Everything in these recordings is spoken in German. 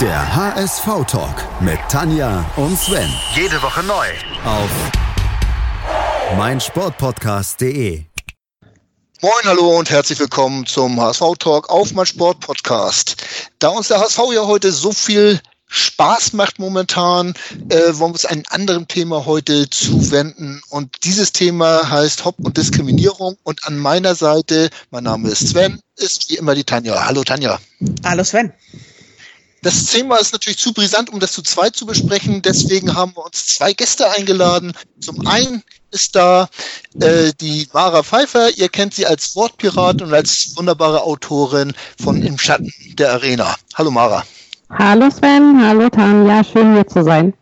Der HSV-Talk mit Tanja und Sven. Jede Woche neu. Auf meinsportpodcast.de. Moin, hallo und herzlich willkommen zum HSV-Talk auf mein Sportpodcast. Da uns der HSV ja heute so viel Spaß macht momentan, äh, wollen wir uns einem anderen Thema heute zuwenden. Und dieses Thema heißt Hop und Diskriminierung. Und an meiner Seite, mein Name ist Sven, ist wie immer die Tanja. Hallo Tanja. Hallo Sven. Das Thema ist natürlich zu brisant, um das zu zweit zu besprechen. Deswegen haben wir uns zwei Gäste eingeladen. Zum einen ist da äh, die Mara Pfeiffer. Ihr kennt sie als Wortpirat und als wunderbare Autorin von Im Schatten der Arena. Hallo Mara. Hallo Sven, hallo Tanja, schön hier zu sein.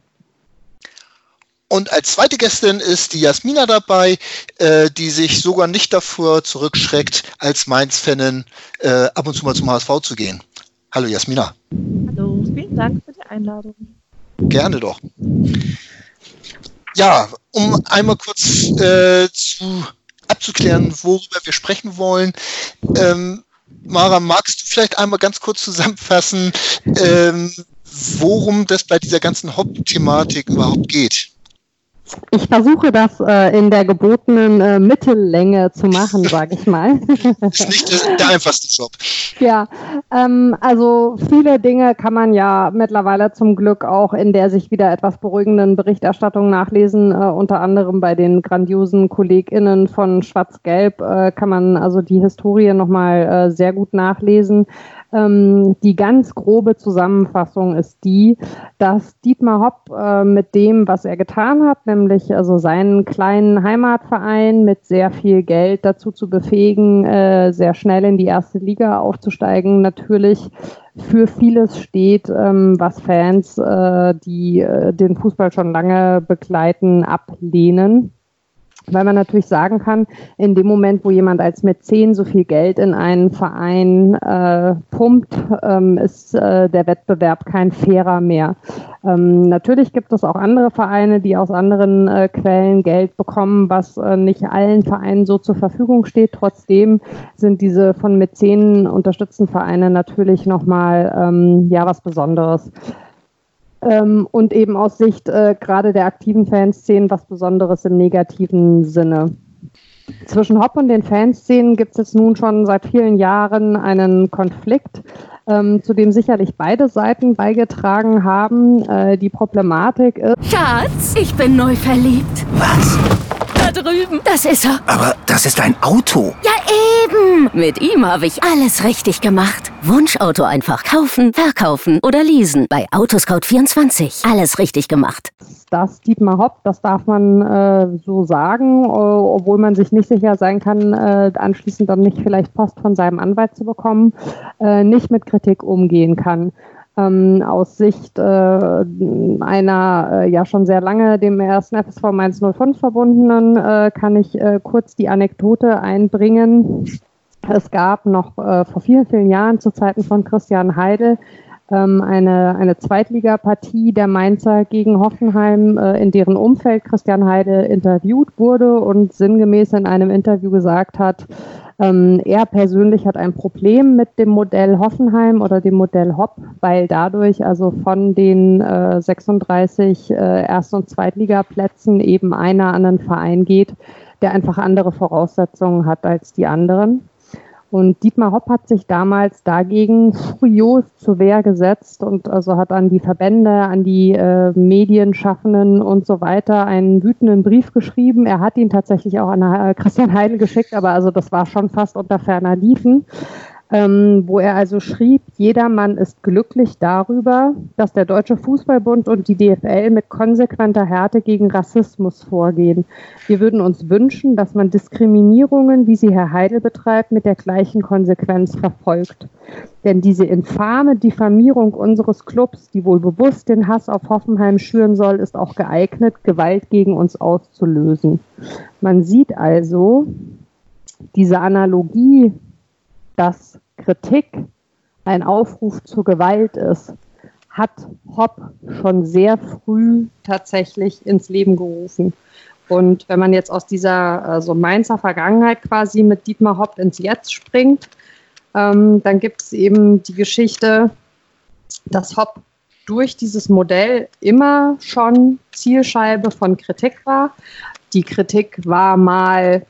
Und als zweite Gästin ist die Jasmina dabei, äh, die sich sogar nicht davor zurückschreckt, als Mainz-Fanin äh, ab und zu mal zum HSV zu gehen. Hallo Jasmina. Hallo, vielen Dank für die Einladung. Gerne doch. Ja, um einmal kurz äh, zu, abzuklären, worüber wir sprechen wollen. Ähm, Mara, magst du vielleicht einmal ganz kurz zusammenfassen, ähm, worum das bei dieser ganzen Hauptthematik überhaupt geht? Ich versuche das äh, in der gebotenen äh, Mittellänge zu machen, sage ich mal. das ist nicht der, einfachste Job. Ja, ähm, also viele Dinge kann man ja mittlerweile zum Glück auch in der sich wieder etwas beruhigenden Berichterstattung nachlesen. Äh, unter anderem bei den grandiosen KollegInnen von Schwarz-Gelb äh, kann man also die Historie nochmal äh, sehr gut nachlesen. Ähm, die ganz grobe Zusammenfassung ist die, dass Dietmar Hopp äh, mit dem, was er getan hat, nämlich also seinen kleinen Heimatverein mit sehr viel Geld dazu zu befähigen, äh, sehr schnell in die erste Liga aufzusteigen, natürlich für vieles steht, ähm, was Fans, äh, die äh, den Fußball schon lange begleiten, ablehnen weil man natürlich sagen kann, in dem Moment, wo jemand als Mäzen so viel Geld in einen Verein äh, pumpt, ähm, ist äh, der Wettbewerb kein fairer mehr. Ähm, natürlich gibt es auch andere Vereine, die aus anderen äh, Quellen Geld bekommen, was äh, nicht allen Vereinen so zur Verfügung steht. Trotzdem sind diese von Mäzenen unterstützten Vereine natürlich nochmal ähm, ja was Besonderes ähm, und eben aus Sicht äh, gerade der aktiven Fanszenen was Besonderes im negativen Sinne. Zwischen Hop und den Fanszenen gibt es jetzt nun schon seit vielen Jahren einen Konflikt, ähm, zu dem sicherlich beide Seiten beigetragen haben. Äh, die Problematik ist. Schatz, ich bin neu verliebt. Was? Drüben. Das ist er. Aber das ist ein Auto. Ja, eben. Mit ihm habe ich alles richtig gemacht. Wunschauto einfach kaufen, verkaufen oder leasen. Bei Autoscout24. Alles richtig gemacht. Das Dietmar Hopp, das darf man äh, so sagen, äh, obwohl man sich nicht sicher sein kann, äh, anschließend dann nicht vielleicht Post von seinem Anwalt zu bekommen, äh, nicht mit Kritik umgehen kann. Ähm, aus Sicht äh, einer äh, ja schon sehr lange dem ersten FSV Mainz 05 verbundenen äh, kann ich äh, kurz die Anekdote einbringen. Es gab noch äh, vor vielen, vielen Jahren zu Zeiten von Christian Heidel ähm, eine, eine Zweitligapartie der Mainzer gegen Hoffenheim, äh, in deren Umfeld Christian Heidel interviewt wurde und sinngemäß in einem Interview gesagt hat, ähm, er persönlich hat ein Problem mit dem Modell Hoffenheim oder dem Modell Hopp, weil dadurch also von den äh, 36 äh, Erst- und Zweitligaplätzen eben einer an einen Verein geht, der einfach andere Voraussetzungen hat als die anderen. Und Dietmar Hopp hat sich damals dagegen furios zur Wehr gesetzt und also hat an die Verbände, an die äh, Medienschaffenden und so weiter einen wütenden Brief geschrieben. Er hat ihn tatsächlich auch an äh, Christian Heidel geschickt, aber also das war schon fast unter ferner Liefen ähm, wo er also schrieb, jedermann ist glücklich darüber, dass der Deutsche Fußballbund und die DFL mit konsequenter Härte gegen Rassismus vorgehen. Wir würden uns wünschen, dass man Diskriminierungen, wie sie Herr Heidel betreibt, mit der gleichen Konsequenz verfolgt. Denn diese infame Diffamierung unseres Clubs, die wohl bewusst den Hass auf Hoffenheim schüren soll, ist auch geeignet, Gewalt gegen uns auszulösen. Man sieht also, diese Analogie dass Kritik ein Aufruf zur Gewalt ist, hat Hopp schon sehr früh tatsächlich ins Leben gerufen. Und wenn man jetzt aus dieser also Mainzer Vergangenheit quasi mit Dietmar Hopp ins Jetzt springt, ähm, dann gibt es eben die Geschichte, dass Hopp durch dieses Modell immer schon Zielscheibe von Kritik war. Die Kritik war mal,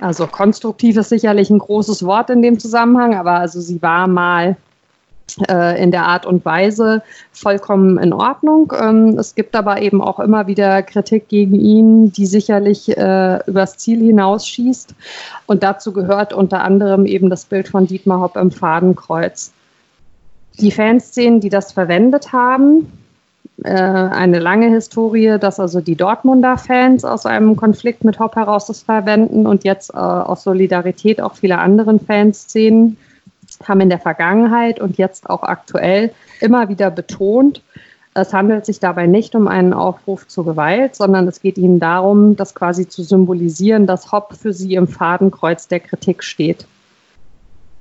also konstruktiv ist sicherlich ein großes Wort in dem Zusammenhang, aber also sie war mal äh, in der Art und Weise vollkommen in Ordnung. Ähm, es gibt aber eben auch immer wieder Kritik gegen ihn, die sicherlich äh, übers Ziel hinausschießt. Und dazu gehört unter anderem eben das Bild von Dietmar Hopp im Fadenkreuz. Die Fanszenen, die das verwendet haben, äh, eine lange Historie, dass also die Dortmunder Fans aus einem Konflikt mit Hopp heraus das verwenden und jetzt äh, aus Solidarität auch viele anderen Fanszenen haben in der Vergangenheit und jetzt auch aktuell immer wieder betont, es handelt sich dabei nicht um einen Aufruf zur Gewalt, sondern es geht ihnen darum, das quasi zu symbolisieren, dass Hopp für sie im Fadenkreuz der Kritik steht.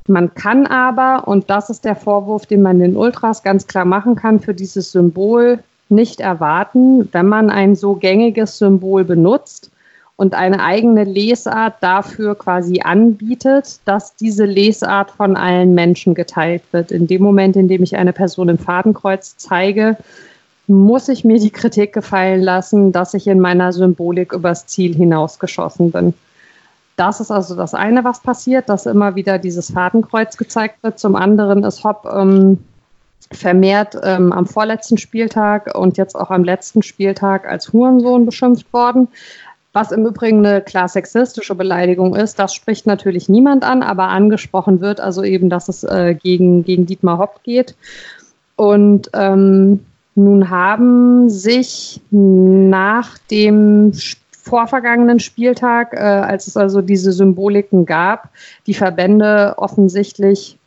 Man kann aber, und das ist der Vorwurf, den man den Ultras ganz klar machen kann, für dieses Symbol nicht erwarten, wenn man ein so gängiges Symbol benutzt, und eine eigene Lesart dafür quasi anbietet, dass diese Lesart von allen Menschen geteilt wird. In dem Moment, in dem ich eine Person im Fadenkreuz zeige, muss ich mir die Kritik gefallen lassen, dass ich in meiner Symbolik übers Ziel hinausgeschossen bin. Das ist also das eine, was passiert, dass immer wieder dieses Fadenkreuz gezeigt wird. Zum anderen ist Hopp ähm, vermehrt ähm, am vorletzten Spieltag und jetzt auch am letzten Spieltag als Hurensohn beschimpft worden. Was im Übrigen eine klar sexistische Beleidigung ist, das spricht natürlich niemand an, aber angesprochen wird also eben, dass es äh, gegen, gegen Dietmar Hopp geht. Und ähm, nun haben sich nach dem vorvergangenen Spieltag, äh, als es also diese Symboliken gab, die Verbände offensichtlich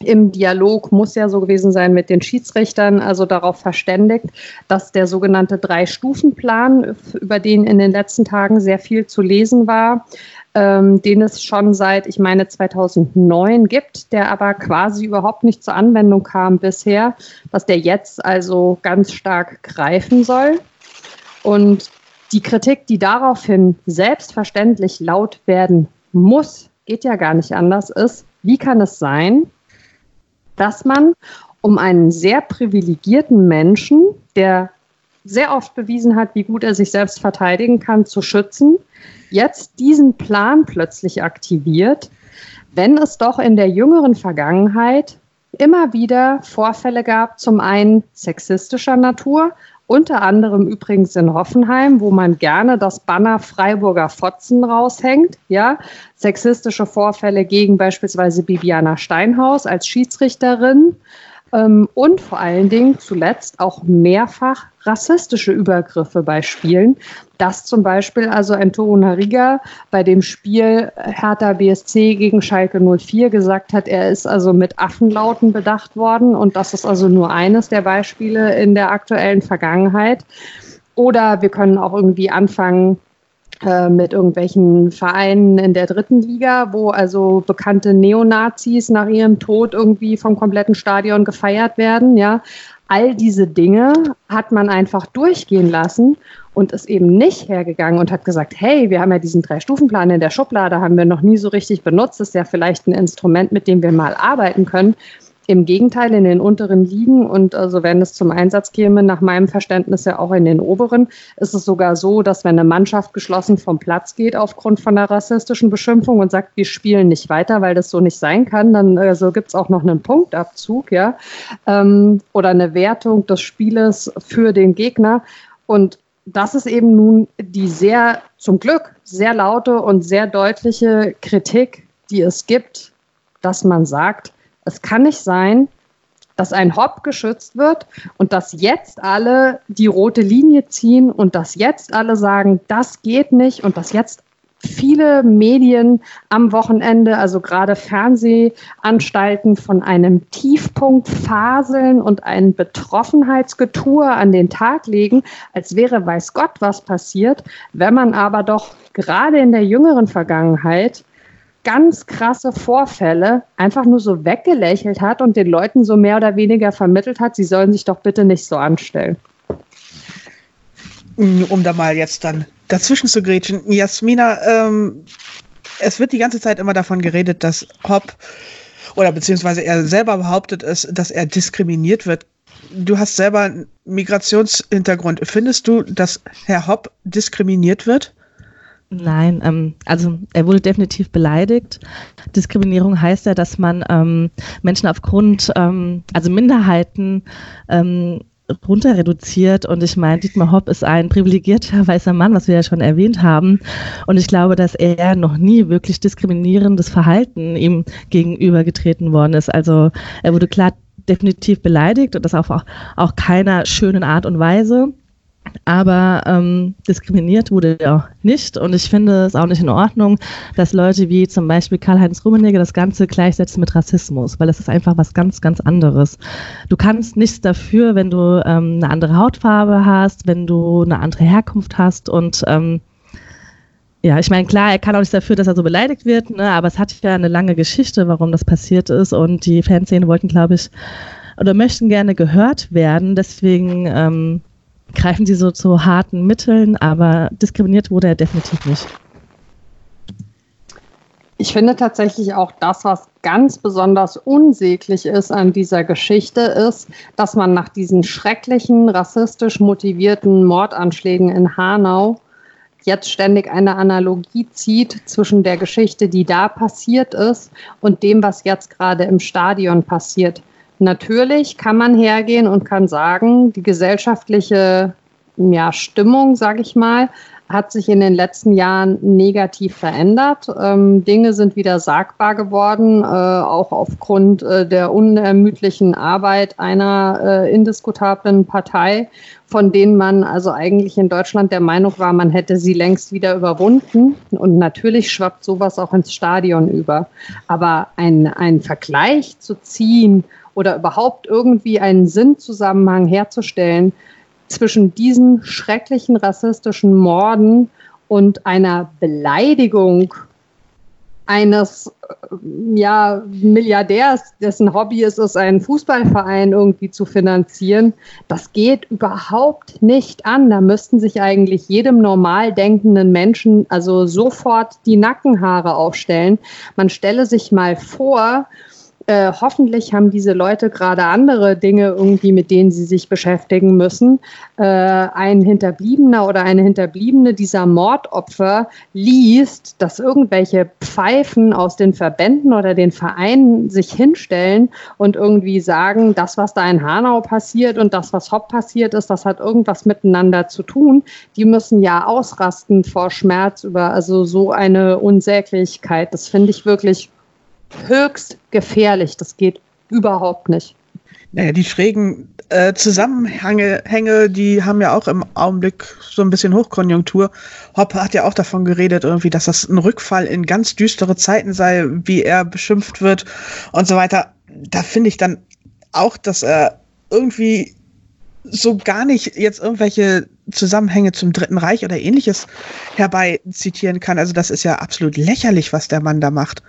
im Dialog muss ja so gewesen sein mit den Schiedsrichtern, also darauf verständigt, dass der sogenannte Drei-Stufen-Plan, über den in den letzten Tagen sehr viel zu lesen war, ähm, den es schon seit, ich meine, 2009 gibt, der aber quasi überhaupt nicht zur Anwendung kam bisher, dass der jetzt also ganz stark greifen soll. Und die Kritik, die daraufhin selbstverständlich laut werden muss, geht ja gar nicht anders, ist, wie kann es sein, dass man um einen sehr privilegierten Menschen, der sehr oft bewiesen hat, wie gut er sich selbst verteidigen kann, zu schützen, jetzt diesen Plan plötzlich aktiviert, wenn es doch in der jüngeren Vergangenheit immer wieder Vorfälle gab, zum einen sexistischer Natur, unter anderem übrigens in Hoffenheim, wo man gerne das Banner Freiburger Fotzen raushängt. Ja, sexistische Vorfälle gegen beispielsweise Bibiana Steinhaus als Schiedsrichterin ähm, und vor allen Dingen zuletzt auch mehrfach rassistische Übergriffe bei Spielen. Das zum Beispiel also Entoro Nariga bei dem Spiel Hertha BSC gegen Schalke 04 gesagt hat, er ist also mit Affenlauten bedacht worden und das ist also nur eines der Beispiele in der aktuellen Vergangenheit. Oder wir können auch irgendwie anfangen, äh, mit irgendwelchen Vereinen in der dritten Liga, wo also bekannte Neonazis nach ihrem Tod irgendwie vom kompletten Stadion gefeiert werden, ja. All diese Dinge hat man einfach durchgehen lassen und ist eben nicht hergegangen und hat gesagt, hey, wir haben ja diesen Drei-Stufen-Plan in der Schublade, haben wir noch nie so richtig benutzt, ist ja vielleicht ein Instrument, mit dem wir mal arbeiten können. Im Gegenteil, in den unteren Ligen und also wenn es zum Einsatz käme, nach meinem Verständnis ja auch in den oberen, ist es sogar so, dass wenn eine Mannschaft geschlossen vom Platz geht aufgrund von einer rassistischen Beschimpfung und sagt, wir spielen nicht weiter, weil das so nicht sein kann, dann also gibt es auch noch einen Punktabzug, ja, ähm, oder eine Wertung des Spieles für den Gegner. Und das ist eben nun die sehr, zum Glück, sehr laute und sehr deutliche Kritik, die es gibt, dass man sagt, es kann nicht sein, dass ein Hop geschützt wird und dass jetzt alle die rote Linie ziehen und dass jetzt alle sagen, das geht nicht und dass jetzt viele Medien am Wochenende, also gerade Fernsehanstalten, von einem Tiefpunkt faseln und ein Betroffenheitsgetue an den Tag legen, als wäre weiß Gott was passiert, wenn man aber doch gerade in der jüngeren Vergangenheit ganz krasse Vorfälle einfach nur so weggelächelt hat und den Leuten so mehr oder weniger vermittelt hat, sie sollen sich doch bitte nicht so anstellen. Um da mal jetzt dann dazwischen zu grätschen. Jasmina, ähm, es wird die ganze Zeit immer davon geredet, dass Hopp oder beziehungsweise er selber behauptet es, dass er diskriminiert wird. du hast selber einen Migrationshintergrund. Findest du, dass Herr Hopp diskriminiert wird? Nein, ähm, also er wurde definitiv beleidigt. Diskriminierung heißt ja, dass man ähm, Menschen aufgrund, ähm, also Minderheiten ähm, runter reduziert. Und ich meine, Dietmar Hopp ist ein privilegierter weißer Mann, was wir ja schon erwähnt haben. Und ich glaube, dass er noch nie wirklich diskriminierendes Verhalten ihm gegenübergetreten worden ist. Also er wurde klar definitiv beleidigt und das auf auch, auch keiner schönen Art und Weise. Aber ähm, diskriminiert wurde er auch nicht. Und ich finde es auch nicht in Ordnung, dass Leute wie zum Beispiel Karl-Heinz Rummenigge das Ganze gleichsetzen mit Rassismus, weil das ist einfach was ganz, ganz anderes. Du kannst nichts dafür, wenn du ähm, eine andere Hautfarbe hast, wenn du eine andere Herkunft hast. Und ähm, ja, ich meine, klar, er kann auch nichts dafür, dass er so beleidigt wird, ne, aber es hat ja eine lange Geschichte, warum das passiert ist. Und die Fanszene wollten, glaube ich, oder möchten gerne gehört werden. Deswegen ähm, greifen sie so zu harten Mitteln, aber diskriminiert wurde er definitiv nicht. Ich finde tatsächlich auch das, was ganz besonders unsäglich ist an dieser Geschichte, ist, dass man nach diesen schrecklichen, rassistisch motivierten Mordanschlägen in Hanau jetzt ständig eine Analogie zieht zwischen der Geschichte, die da passiert ist, und dem, was jetzt gerade im Stadion passiert. Natürlich kann man hergehen und kann sagen, die gesellschaftliche ja, Stimmung, sage ich mal, hat sich in den letzten Jahren negativ verändert. Ähm, Dinge sind wieder sagbar geworden, äh, auch aufgrund äh, der unermüdlichen Arbeit einer äh, indiskutablen Partei, von denen man also eigentlich in Deutschland der Meinung war, man hätte sie längst wieder überwunden. Und natürlich schwappt sowas auch ins Stadion über. Aber ein, Vergleich zu ziehen oder überhaupt irgendwie einen Sinnzusammenhang herzustellen zwischen diesen schrecklichen rassistischen Morden und einer Beleidigung eines äh, ja, Milliardärs, dessen Hobby es ist, einen Fußballverein irgendwie zu finanzieren, das geht überhaupt nicht an. Da müssten sich eigentlich jedem normal denkenden Menschen also sofort die Nackenhaare aufstellen. Man stelle sich mal vor, äh, hoffentlich haben diese Leute gerade andere Dinge irgendwie, mit denen sie sich beschäftigen müssen. Äh, ein Hinterbliebener oder eine Hinterbliebene dieser Mordopfer liest, dass irgendwelche Pfeifen aus den Verbänden oder den Vereinen sich hinstellen und irgendwie sagen, das, was da in Hanau passiert und das, was Hopp passiert ist, das hat irgendwas miteinander zu tun. Die müssen ja ausrasten vor Schmerz über also so eine Unsäglichkeit. Das finde ich wirklich höchst gefährlich. Das geht überhaupt nicht. Naja, die schrägen äh, Zusammenhänge, die haben ja auch im Augenblick so ein bisschen Hochkonjunktur. Hoppe hat ja auch davon geredet, irgendwie, dass das ein Rückfall in ganz düstere Zeiten sei, wie er beschimpft wird und so weiter. Da finde ich dann auch, dass er irgendwie so gar nicht jetzt irgendwelche Zusammenhänge zum Dritten Reich oder ähnliches herbei zitieren kann. Also das ist ja absolut lächerlich, was der Mann da macht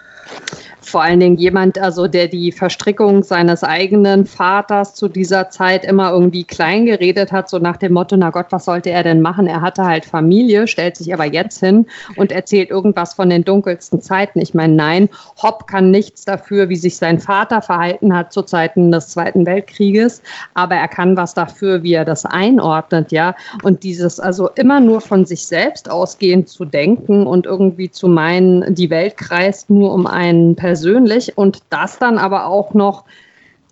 vor allen Dingen jemand, also der die Verstrickung seines eigenen Vaters zu dieser Zeit immer irgendwie klein geredet hat, so nach dem Motto, na Gott, was sollte er denn machen? Er hatte halt Familie, stellt sich aber jetzt hin und erzählt irgendwas von den dunkelsten Zeiten. Ich meine, nein, Hopp kann nichts dafür, wie sich sein Vater verhalten hat zu Zeiten des Zweiten Weltkrieges, aber er kann was dafür, wie er das einordnet, ja. Und dieses also immer nur von sich selbst ausgehend zu denken und irgendwie zu meinen, die Welt kreist nur um einen Person persönlich und das dann aber auch noch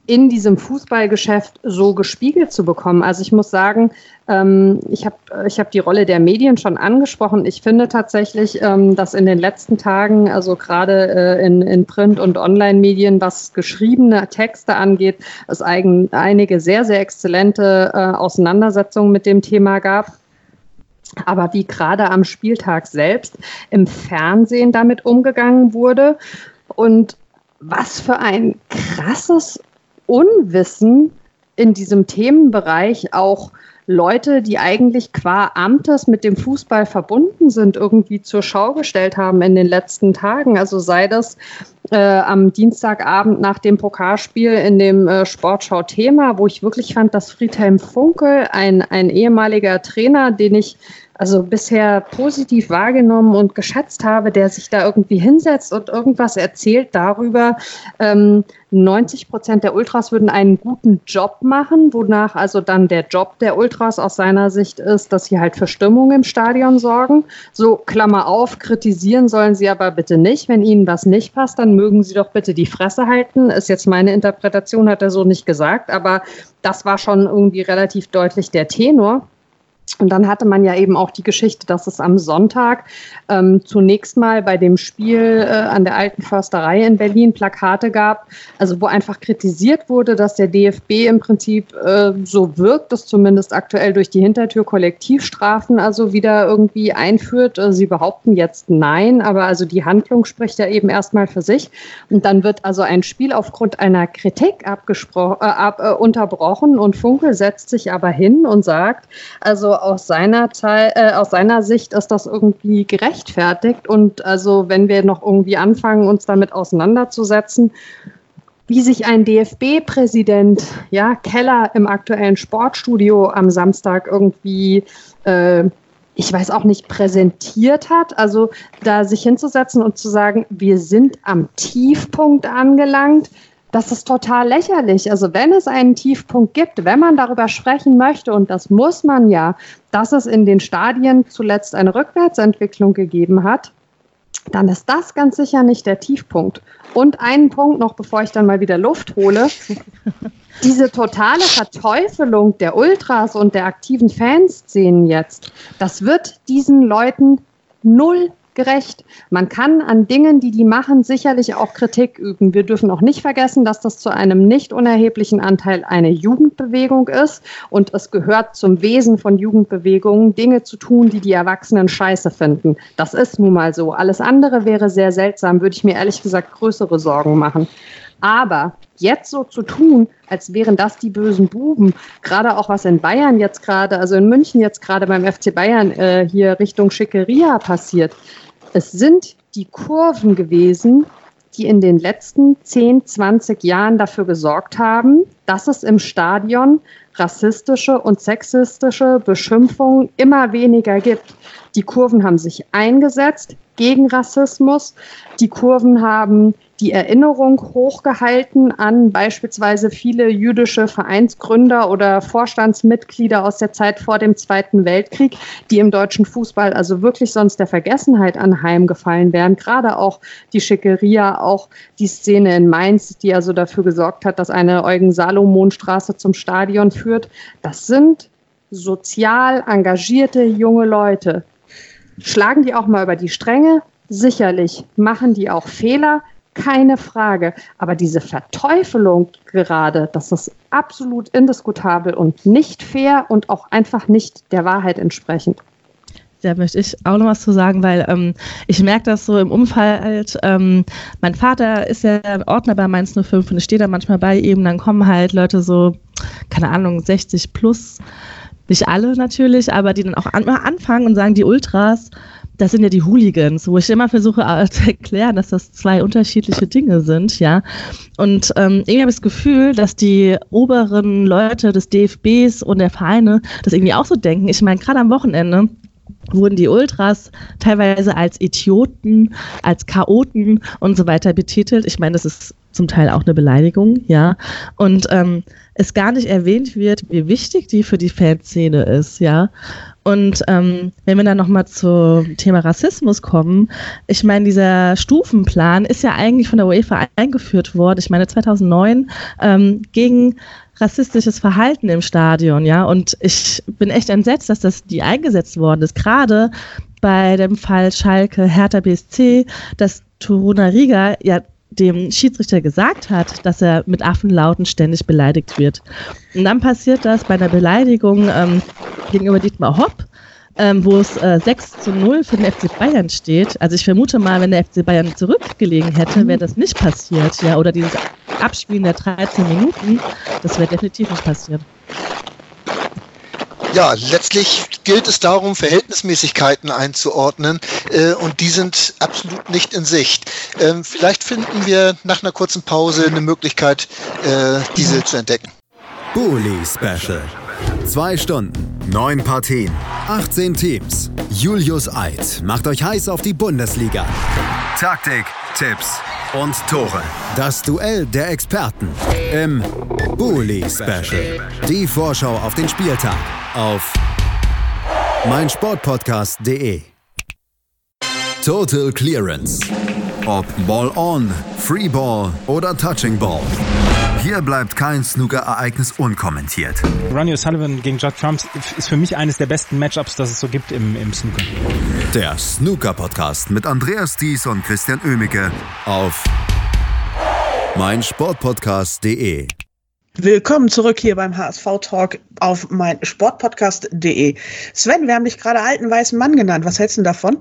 in diesem Fußballgeschäft so gespiegelt zu bekommen. Also ich muss sagen, ähm, ich habe ich hab die Rolle der Medien schon angesprochen. Ich finde tatsächlich, ähm, dass in den letzten Tagen, also gerade äh, in, in Print- und Online-Medien, was geschriebene Texte angeht, es eigen, einige sehr, sehr exzellente äh, Auseinandersetzungen mit dem Thema gab. Aber wie gerade am Spieltag selbst im Fernsehen damit umgegangen wurde, und was für ein krasses Unwissen in diesem Themenbereich auch Leute, die eigentlich qua Amtes mit dem Fußball verbunden sind, irgendwie zur Schau gestellt haben in den letzten Tagen. Also sei das äh, am Dienstagabend nach dem Pokalspiel in dem äh, Sportschau-Thema, wo ich wirklich fand, dass Friedhelm Funkel, ein, ein ehemaliger Trainer, den ich also bisher positiv wahrgenommen und geschätzt habe, der sich da irgendwie hinsetzt und irgendwas erzählt darüber, ähm, 90 Prozent der Ultras würden einen guten Job machen, wonach also dann der Job der Ultras aus seiner Sicht ist, dass sie halt für Stimmung im Stadion sorgen. So, Klammer auf, kritisieren sollen sie aber bitte nicht. Wenn ihnen was nicht passt, dann mögen sie doch bitte die Fresse halten. Ist jetzt meine Interpretation, hat er so nicht gesagt, aber das war schon irgendwie relativ deutlich der Tenor. Und dann hatte man ja eben auch die Geschichte, dass es am Sonntag ähm, zunächst mal bei dem Spiel äh, an der alten Försterei in Berlin Plakate gab, also wo einfach kritisiert wurde, dass der DFB im Prinzip äh, so wirkt, dass zumindest aktuell durch die Hintertür Kollektivstrafen also wieder irgendwie einführt. Äh, sie behaupten jetzt nein, aber also die Handlung spricht ja eben erstmal für sich. Und dann wird also ein Spiel aufgrund einer Kritik abgesprochen, äh, ab, äh, unterbrochen und Funkel setzt sich aber hin und sagt, also aus seiner Zeit, äh, aus seiner Sicht ist das irgendwie gerechtfertigt. Und also wenn wir noch irgendwie anfangen, uns damit auseinanderzusetzen, wie sich ein DFB-Präsident, ja, Keller im aktuellen Sportstudio am Samstag irgendwie äh, ich weiß auch nicht, präsentiert hat. Also da sich hinzusetzen und zu sagen, wir sind am Tiefpunkt angelangt, das ist total lächerlich. Also wenn es einen Tiefpunkt gibt, wenn man darüber sprechen möchte, und das muss man ja, dass es in den Stadien zuletzt eine Rückwärtsentwicklung gegeben hat, dann ist das ganz sicher nicht der Tiefpunkt. Und einen Punkt noch, bevor ich dann mal wieder Luft hole. Diese totale Verteufelung der Ultras und der aktiven Fanszenen jetzt, das wird diesen Leuten null gerecht. Man kann an Dingen, die die machen, sicherlich auch Kritik üben. Wir dürfen auch nicht vergessen, dass das zu einem nicht unerheblichen Anteil eine Jugendbewegung ist und es gehört zum Wesen von Jugendbewegungen, Dinge zu tun, die die Erwachsenen scheiße finden. Das ist nun mal so. Alles andere wäre sehr seltsam, würde ich mir ehrlich gesagt größere Sorgen machen. Aber jetzt so zu tun, als wären das die bösen Buben, gerade auch was in Bayern jetzt gerade, also in München jetzt gerade beim FC Bayern äh, hier Richtung Schickeria passiert, es sind die Kurven gewesen, die in den letzten 10, 20 Jahren dafür gesorgt haben, dass es im Stadion rassistische und sexistische Beschimpfungen immer weniger gibt. Die Kurven haben sich eingesetzt gegen Rassismus. Die Kurven haben die Erinnerung hochgehalten an beispielsweise viele jüdische Vereinsgründer oder Vorstandsmitglieder aus der Zeit vor dem Zweiten Weltkrieg, die im deutschen Fußball also wirklich sonst der Vergessenheit anheimgefallen wären. Gerade auch die Schickeria, auch die Szene in Mainz, die also dafür gesorgt hat, dass eine Eugen-Salomon-Straße zum Stadion führt. Das sind sozial engagierte junge Leute. Schlagen die auch mal über die Stränge? Sicherlich. Machen die auch Fehler? Keine Frage. Aber diese Verteufelung gerade, das ist absolut indiskutabel und nicht fair und auch einfach nicht der Wahrheit entsprechend. Da möchte ich auch noch was zu sagen, weil ähm, ich merke das so im Umfeld. Ähm, mein Vater ist ja Ordner bei Mainz 05 und ich stehe da manchmal bei ihm. Dann kommen halt Leute so, keine Ahnung, 60 plus. Nicht alle natürlich, aber die dann auch an, anfangen und sagen, die Ultras, das sind ja die Hooligans, wo ich immer versuche äh, zu erklären, dass das zwei unterschiedliche Dinge sind, ja. Und ähm, irgendwie habe ich das Gefühl, dass die oberen Leute des DFBs und der Vereine das irgendwie auch so denken. Ich meine, gerade am Wochenende wurden die Ultras teilweise als Idioten, als Chaoten und so weiter betitelt. Ich meine, das ist zum Teil auch eine Beleidigung, ja. Und ähm, es gar nicht erwähnt wird, wie wichtig die für die Fanszene ist, ja. Und ähm, wenn wir dann nochmal zum Thema Rassismus kommen, ich meine, dieser Stufenplan ist ja eigentlich von der UEFA eingeführt worden. Ich meine, 2009 ähm, gegen rassistisches Verhalten im Stadion, ja. Und ich bin echt entsetzt, dass das die eingesetzt worden ist. Gerade bei dem Fall Schalke Hertha BSC, dass Toruna Riga ja dem Schiedsrichter gesagt hat, dass er mit Affenlauten ständig beleidigt wird. Und dann passiert das bei einer Beleidigung ähm, gegenüber Dietmar Hopp, ähm, wo es äh, 6 zu 0 für den FC Bayern steht. Also ich vermute mal, wenn der FC Bayern zurückgelegen hätte, wäre das nicht passiert. Ja, oder dieses Abspielen der 13 Minuten, das wäre definitiv nicht passiert. Ja, letztlich gilt es darum, Verhältnismäßigkeiten einzuordnen äh, und die sind absolut nicht in Sicht. Ähm, vielleicht finden wir nach einer kurzen Pause eine Möglichkeit, äh, diese zu entdecken. Bully Special. Zwei Stunden, neun Partien, 18 Teams. Julius Eid macht euch heiß auf die Bundesliga. Taktik, Tipps und Tore. Das Duell der Experten im Bully Special. Die Vorschau auf den Spieltag auf meinsportpodcast.de. Total Clearance. Ob Ball on, Free Ball oder Touching Ball. Hier bleibt kein Snooker-Ereignis unkommentiert. Ronnie O'Sullivan gegen Judd Trump ist für mich eines der besten Matchups, das es so gibt im, im Snooker. Der Snooker-Podcast mit Andreas Thies und Christian Oemicke auf meinsportpodcast.de. Willkommen zurück hier beim HSV Talk auf mein Sportpodcast.de. Sven, wir haben dich gerade alten weißen Mann genannt. Was hältst du davon?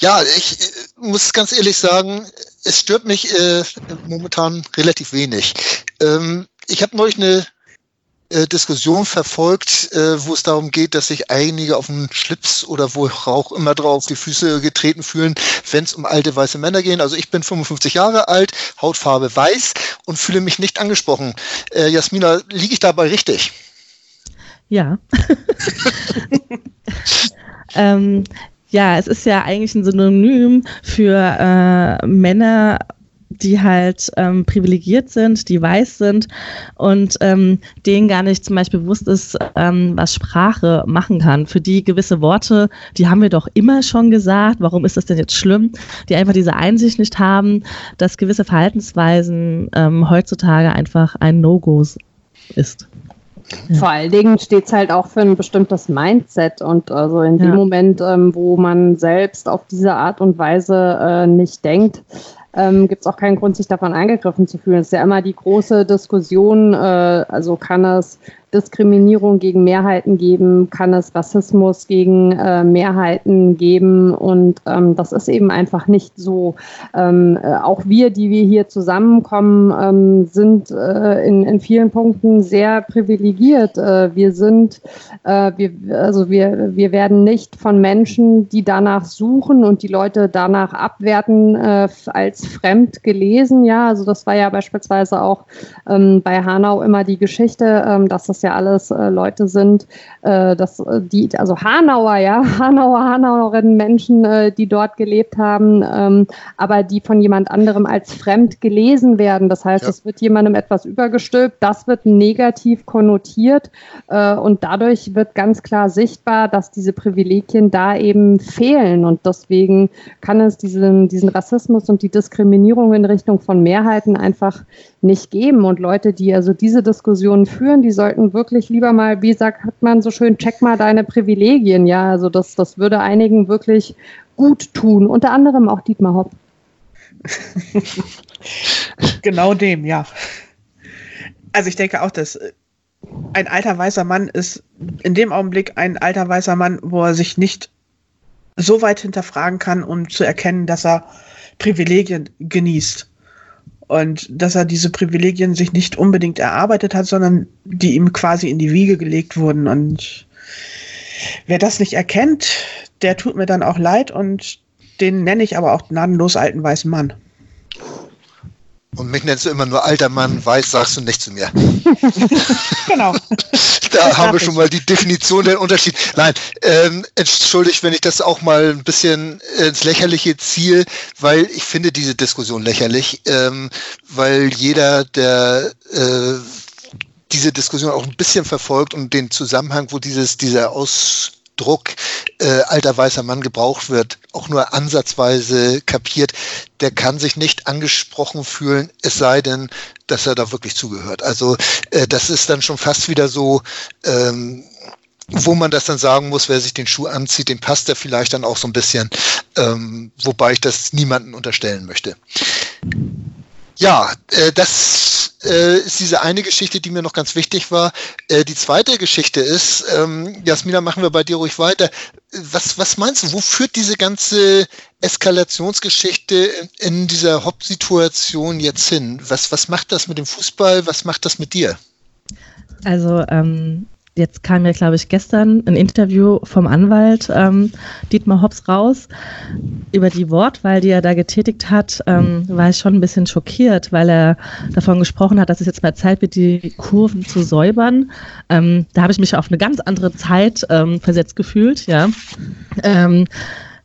Ja, ich äh, muss ganz ehrlich sagen, es stört mich äh, momentan relativ wenig. Ähm, ich habe neulich eine äh, Diskussion verfolgt, äh, wo es darum geht, dass sich einige auf den Schlips oder wo auch immer drauf die Füße getreten fühlen, wenn es um alte weiße Männer gehen. Also ich bin 55 Jahre alt, Hautfarbe weiß und fühle mich nicht angesprochen. Äh, Jasmina, liege ich dabei richtig? Ja. ähm, ja, es ist ja eigentlich ein Synonym für äh, Männer, die halt ähm, privilegiert sind, die weiß sind und ähm, denen gar nicht zum Beispiel bewusst ist, ähm, was Sprache machen kann. Für die gewisse Worte, die haben wir doch immer schon gesagt, warum ist das denn jetzt schlimm? Die einfach diese Einsicht nicht haben, dass gewisse Verhaltensweisen ähm, heutzutage einfach ein No-Go ist. Vor allen Dingen steht es halt auch für ein bestimmtes Mindset und also in dem Ja. Moment, ähm, wo man selbst auf diese Art und Weise äh, nicht denkt, ähm, gibt es auch keinen Grund, sich davon angegriffen zu fühlen. Es ist ja immer die große Diskussion, äh, also kann es Diskriminierung gegen Mehrheiten geben, kann es Rassismus gegen äh, Mehrheiten geben und ähm, das ist eben einfach nicht so. Ähm, äh, auch wir, die wir hier zusammenkommen, ähm, sind äh, in, in vielen Punkten sehr privilegiert. Äh, wir sind, äh, wir, also wir, wir werden nicht von Menschen, die danach suchen und die Leute danach abwerten, äh, als fremd gelesen. Ja, also das war ja beispielsweise auch ähm, bei Hanau immer die Geschichte, ähm, dass das ja alles äh, Leute sind, äh, dass äh, die, also Hanauer, ja, Hanauer, Hanauerinnen, Menschen, äh, die dort gelebt haben, ähm, aber die von jemand anderem als fremd gelesen werden. Das heißt, Ja. es wird jemandem etwas übergestülpt, das wird negativ konnotiert äh, und dadurch wird ganz klar sichtbar, dass diese Privilegien da eben fehlen und deswegen kann es diesen, diesen Rassismus und die Diskriminierung in Richtung von Mehrheiten einfach nicht geben. Und Leute, die also diese Diskussionen führen, die sollten wirklich lieber mal, wie sagt man so schön, check mal deine Privilegien. Ja, also das, das würde einigen wirklich gut tun. Unter anderem auch Dietmar Hopp. Genau dem, ja. Also ich denke auch, dass äh, ein alter weißer Mann ist in dem Augenblick ein alter weißer Mann, wo er sich nicht so weit hinterfragen kann, um zu erkennen, dass er Privilegien genießt. Und dass er diese Privilegien sich nicht unbedingt erarbeitet hat, sondern die ihm quasi in die Wiege gelegt wurden. Und wer das nicht erkennt, der tut mir dann auch leid und den nenne ich aber auch gnadenlos alten weißen Mann. Und mich nennst du immer nur alter Mann, weiß, sagst du nicht zu mir. Genau. Da haben wir schon mal die Definition der Unterschied. Nein, ähm, entschuldigt, wenn ich das auch mal ein bisschen ins Lächerliche ziehe, weil ich finde diese Diskussion lächerlich, ähm, weil jeder, der äh, diese Diskussion auch ein bisschen verfolgt und den Zusammenhang, wo dieses, dieser Ausdruck äh, alter weißer Mann gebraucht wird, auch nur ansatzweise kapiert, der kann sich nicht angesprochen fühlen, es sei denn, dass er da wirklich zugehört. Also äh, das ist dann schon fast wieder so, ähm, wo man das dann sagen muss, wer sich den Schuh anzieht, dem passt er vielleicht dann auch so ein bisschen, ähm, wobei ich das niemandem unterstellen möchte. Ja, äh, das äh, ist diese eine Geschichte, die mir noch ganz wichtig war. Äh, die zweite Geschichte ist, ähm, Jasmina, machen wir bei dir ruhig weiter. Was, was meinst du, wo führt diese ganze Eskalationsgeschichte in, dieser Hauptsituation jetzt hin? Was, was macht das mit dem Fußball? Was macht das mit dir? Also ähm, jetzt kam ja, glaube ich, gestern ein Interview vom Anwalt ähm, Dietmar Hobbs raus über die Wortwahl, die er da getätigt hat, ähm, war ich schon ein bisschen schockiert, weil er davon gesprochen hat, dass es jetzt mal Zeit wird, die Kurven zu säubern. Ähm, da habe ich mich auf eine ganz andere Zeit ähm, versetzt gefühlt, ja.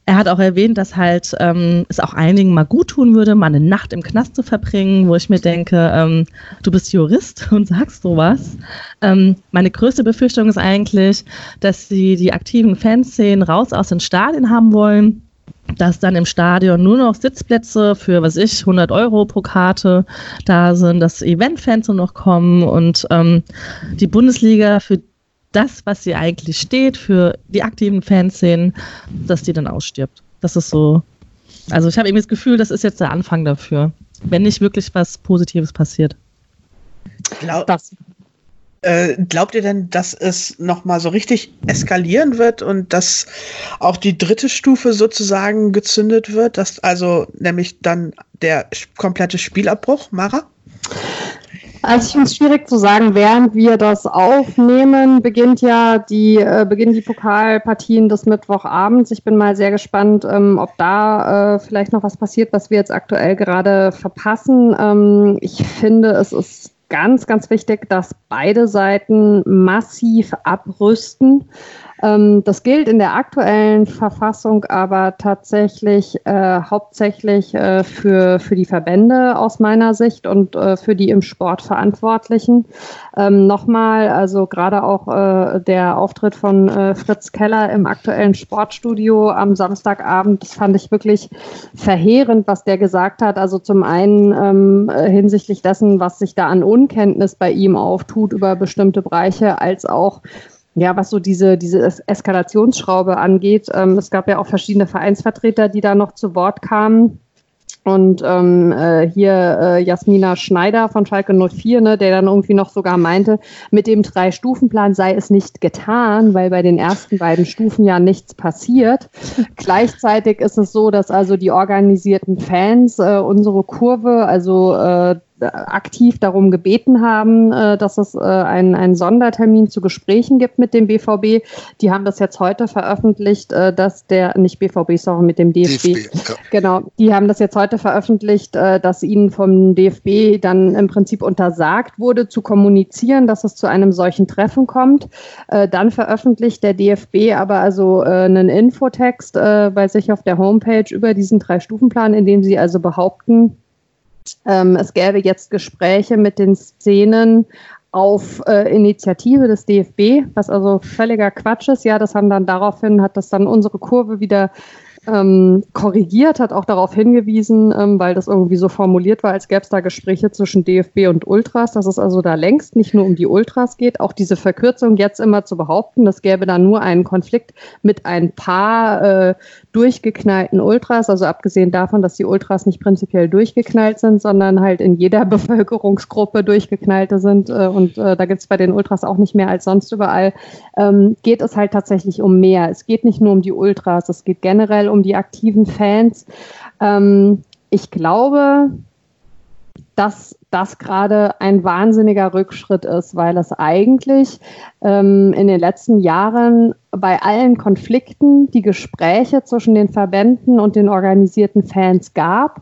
Er hat auch erwähnt, dass halt ähm, es auch einigen mal gut tun würde, mal eine Nacht im Knast zu verbringen, wo ich mir denke, ähm, du bist Jurist und sagst sowas. Ähm, meine größte Befürchtung ist eigentlich, dass sie die aktiven Fanszenen raus aus den Stadien haben wollen dass dann im Stadion nur noch Sitzplätze für, was ich, 100 Euro pro Karte da sind, dass Eventfans nur noch kommen und ähm, die Bundesliga für das, was sie eigentlich steht, für die aktiven Fanszenen, dass die dann ausstirbt. Das ist so. Also ich habe irgendwie das Gefühl, das ist jetzt der Anfang dafür, wenn nicht wirklich was Positives passiert. Glaub, das. Äh, glaubt ihr denn, dass es nochmal so richtig eskalieren wird und dass auch die dritte Stufe sozusagen gezündet wird, dass also nämlich dann der komplette Spielabbruch, Mara? Also ich finde es schwierig zu sagen, während wir das aufnehmen, beginnt ja die, äh, beginnen die Pokalpartien des Mittwochabends. Ich bin mal sehr gespannt, ähm, ob da äh, vielleicht noch was passiert, was wir jetzt aktuell gerade verpassen. Ähm, ich finde, es ist ganz, ganz wichtig, dass beide Seiten massiv abrüsten. Ähm, das gilt in der aktuellen Verfassung aber tatsächlich äh, hauptsächlich äh, für, für die Verbände aus meiner Sicht und äh, für die im Sport Verantwortlichen. Ähm, Nochmal, also gerade auch äh, der Auftritt von äh, Fritz Keller im aktuellen Sportstudio am Samstagabend, das fand ich wirklich verheerend, was der gesagt hat. Also zum einen ähm, hinsichtlich dessen, was sich da an Unkenntnis bei ihm auftut über bestimmte Bereiche, als auch ja, was so diese, diese Eskalationsschraube angeht, ähm, es gab ja auch verschiedene Vereinsvertreter, die da noch zu Wort kamen. Und ähm, äh, hier äh, Jasmina Schneider von Schalke 04, ne, der dann irgendwie noch sogar meinte, mit dem Drei-Stufen-Plan sei es nicht getan, weil bei den ersten beiden Stufen ja nichts passiert. Gleichzeitig ist es so, dass also die organisierten Fans äh, unsere Kurve, also äh, aktiv darum gebeten haben, äh, dass es äh, einen, einen Sondertermin zu Gesprächen gibt mit dem BVB. Die haben das jetzt heute veröffentlicht, äh, dass der, nicht BVB, sondern mit dem DFB. DFB ja. Genau, die haben das jetzt heute veröffentlicht, dass ihnen vom DFB dann im Prinzip untersagt wurde, zu kommunizieren, dass es zu einem solchen Treffen kommt. Dann veröffentlicht der DFB aber also einen Infotext bei sich auf der Homepage über diesen Drei-Stufen-Plan, in dem sie also behaupten, ähm, es gäbe jetzt Gespräche mit den Szenen auf äh, Initiative des DFB, was also völliger Quatsch ist. Ja, das haben dann daraufhin, hat das dann unsere Kurve wieder ähm, korrigiert, hat auch darauf hingewiesen, ähm, weil das irgendwie so formuliert war, als gäbe es da Gespräche zwischen DFB und Ultras, dass es also da längst nicht nur um die Ultras geht. Auch diese Verkürzung jetzt immer zu behaupten, das gäbe da nur einen Konflikt mit ein paar äh, durchgeknallten Ultras, also abgesehen davon, dass die Ultras nicht prinzipiell durchgeknallt sind, sondern halt in jeder Bevölkerungsgruppe durchgeknallte sind äh, und äh, da gibt es bei den Ultras auch nicht mehr als sonst überall, ähm, geht es halt tatsächlich um mehr. Es geht nicht nur um die Ultras, es geht generell um die aktiven Fans. Ähm, ich glaube, dass das gerade ein wahnsinniger Rückschritt ist, weil es eigentlich ähm, in den letzten Jahren bei allen Konflikten die Gespräche zwischen den Verbänden und den organisierten Fans gab.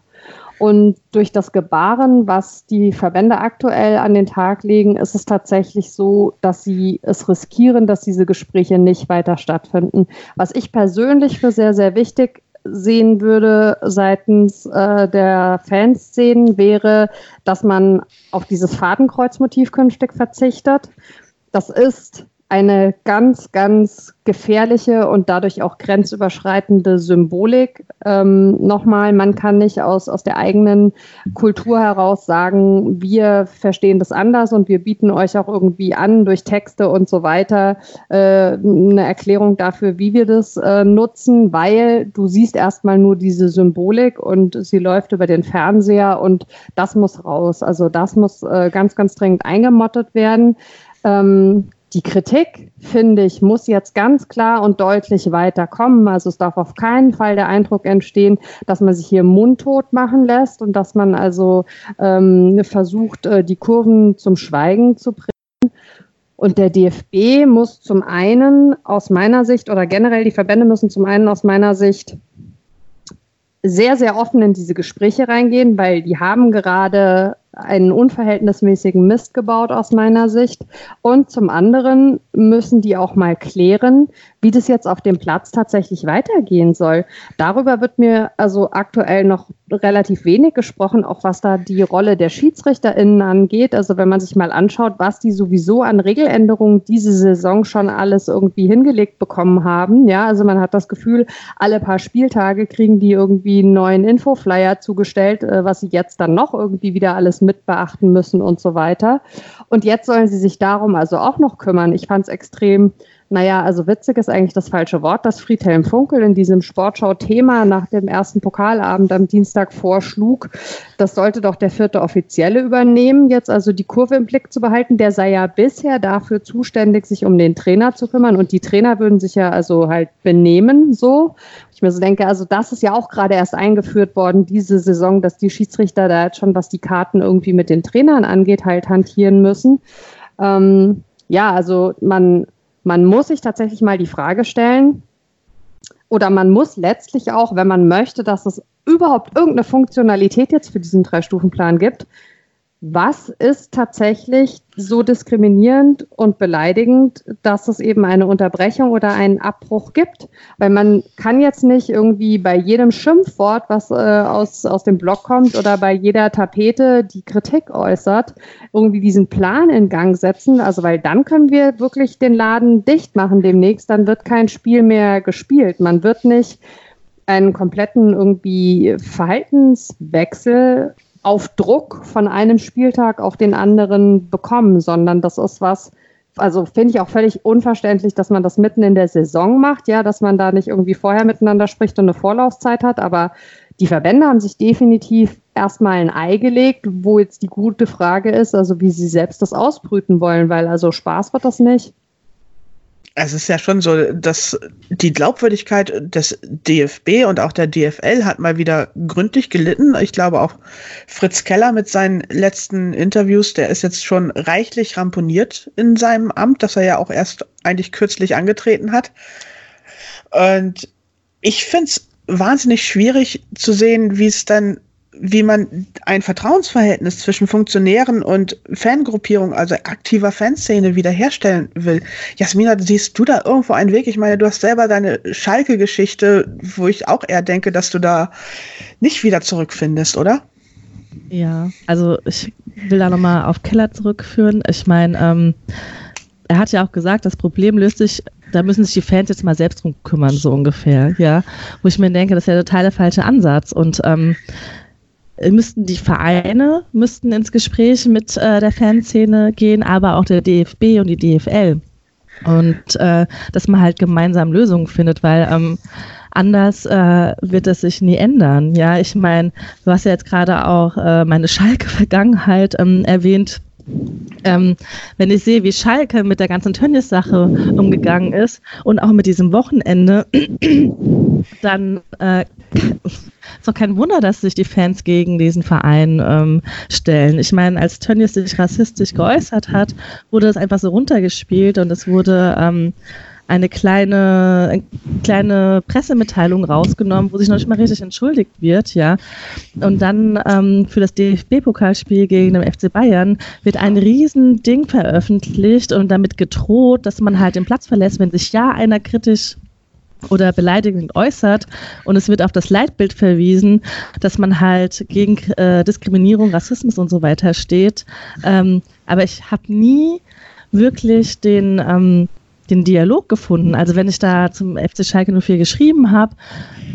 Und durch das Gebaren, was die Verbände aktuell an den Tag legen, ist es tatsächlich so, dass sie es riskieren, dass diese Gespräche nicht weiter stattfinden. Was ich persönlich für sehr, sehr wichtig sehen würde seitens äh, der Fanszenen, wäre, dass man auf dieses Fadenkreuzmotiv künftig verzichtet. Das ist eine ganz, ganz gefährliche und dadurch auch grenzüberschreitende Symbolik. Ähm, Nochmal, man kann nicht aus, aus der eigenen Kultur heraus sagen, wir verstehen das anders und wir bieten euch auch irgendwie an, durch Texte und so weiter, äh, eine Erklärung dafür, wie wir das äh, nutzen, weil du siehst erstmal nur diese Symbolik und sie läuft über den Fernseher und das muss raus. Also das muss äh, ganz, ganz dringend eingemottet werden. Ähm, die Kritik, finde ich, muss jetzt ganz klar und deutlich weiterkommen. Also es darf auf keinen Fall der Eindruck entstehen, dass man sich hier mundtot machen lässt und dass man also ähm, versucht, äh, die Kurven zum Schweigen zu bringen. Und der DFB muss zum einen aus meiner Sicht oder generell die Verbände müssen zum einen aus meiner Sicht sehr, sehr offen in diese Gespräche reingehen, weil die haben gerade einen unverhältnismäßigen Mist gebaut aus meiner Sicht. Und zum anderen müssen die auch mal klären, wie das jetzt auf dem Platz tatsächlich weitergehen soll. Darüber wird mir also aktuell noch relativ wenig gesprochen, auch was da die Rolle der SchiedsrichterInnen angeht. Also wenn man sich mal anschaut, was die sowieso an Regeländerungen diese Saison schon alles irgendwie hingelegt bekommen haben. Ja, also man hat das Gefühl, alle paar Spieltage kriegen die irgendwie einen neuen Infoflyer zugestellt, äh, was sie jetzt dann noch irgendwie wieder alles mit beachten müssen und so weiter. Und jetzt sollen sie sich darum also auch noch kümmern. Ich fand es extrem naja, also witzig ist eigentlich das falsche Wort, dass Friedhelm Funkel in diesem Sportschau-Thema nach dem ersten Pokalabend am Dienstag vorschlug, das sollte doch der vierte Offizielle übernehmen, jetzt also die Kurve im Blick zu behalten. Der sei ja bisher dafür zuständig, sich um den Trainer zu kümmern und die Trainer würden sich ja also halt benehmen so. Ich mir so denke, also das ist ja auch gerade erst eingeführt worden, diese Saison, dass die Schiedsrichter da jetzt schon, was die Karten irgendwie mit den Trainern angeht, halt hantieren müssen. Ähm, ja, also man man muss sich tatsächlich mal die Frage stellen, oder man muss letztlich auch, wenn man möchte, dass es überhaupt irgendeine Funktionalität jetzt für diesen Drei-Stufen-Plan gibt, was ist tatsächlich so diskriminierend und beleidigend, dass es eben eine Unterbrechung oder einen Abbruch gibt? Weil man kann jetzt nicht irgendwie bei jedem Schimpfwort, was äh, aus, aus dem Blog kommt oder bei jeder Tapete, die Kritik äußert, irgendwie diesen Plan in Gang setzen. Also weil dann können wir wirklich den Laden dicht machen demnächst, dann wird kein Spiel mehr gespielt. Man wird nicht einen kompletten irgendwie Verhaltenswechsel auf Druck von einem Spieltag auf den anderen bekommen, sondern das ist was, also finde ich auch völlig unverständlich, dass man das mitten in der Saison macht, ja, dass man da nicht irgendwie vorher miteinander spricht und eine Vorlaufzeit hat, aber die Verbände haben sich definitiv erstmal ein Ei gelegt, wo jetzt die gute Frage ist, also wie sie selbst das ausbrüten wollen, weil also Spaß wird das nicht es ist ja schon so, dass die Glaubwürdigkeit des DFB und auch der DFL hat mal wieder gründlich gelitten. Ich glaube auch Fritz Keller mit seinen letzten Interviews, der ist jetzt schon reichlich ramponiert in seinem Amt, das er ja auch erst eigentlich kürzlich angetreten hat. Und ich finde es wahnsinnig schwierig zu sehen, wie es dann wie man ein Vertrauensverhältnis zwischen Funktionären und Fangruppierung, also aktiver Fanszene wiederherstellen will. Jasmina, siehst du da irgendwo einen Weg? Ich meine, du hast selber deine Schalke-Geschichte, wo ich auch eher denke, dass du da nicht wieder zurückfindest, oder? Ja, also ich will da nochmal auf Keller zurückführen. Ich meine, ähm, er hat ja auch gesagt, das Problem löst sich, da müssen sich die Fans jetzt mal selbst drum kümmern, so ungefähr, ja. Wo ich mir denke, das ist ja total der falsche Ansatz. Und ähm, müssten die Vereine müssten ins Gespräch mit äh, der Fanszene gehen, aber auch der DFB und die DFL. Und äh, dass man halt gemeinsam Lösungen findet, weil ähm, anders äh, wird es sich nie ändern. Ja, ich meine, du hast ja jetzt gerade auch äh, meine Schalke-Vergangenheit ähm, erwähnt. Ähm, wenn ich sehe, wie Schalke mit der ganzen Tönnies-Sache umgegangen ist und auch mit diesem Wochenende, dann äh, ist doch kein Wunder, dass sich die Fans gegen diesen Verein ähm, stellen. Ich meine, als Tönnies sich rassistisch geäußert hat, wurde das einfach so runtergespielt und es wurde ähm, eine kleine, eine kleine Pressemitteilung rausgenommen, wo sich noch nicht mal richtig entschuldigt wird, ja. Und dann ähm, für das DFB-Pokalspiel gegen den FC Bayern wird ein Riesending veröffentlicht und damit gedroht, dass man halt den Platz verlässt, wenn sich ja einer kritisch oder beleidigend äußert und es wird auf das Leitbild verwiesen, dass man halt gegen äh, Diskriminierung, Rassismus und so weiter steht. Ähm, aber ich habe nie wirklich den, ähm, den Dialog gefunden. Also wenn ich da zum FC Schalke 04 geschrieben habe,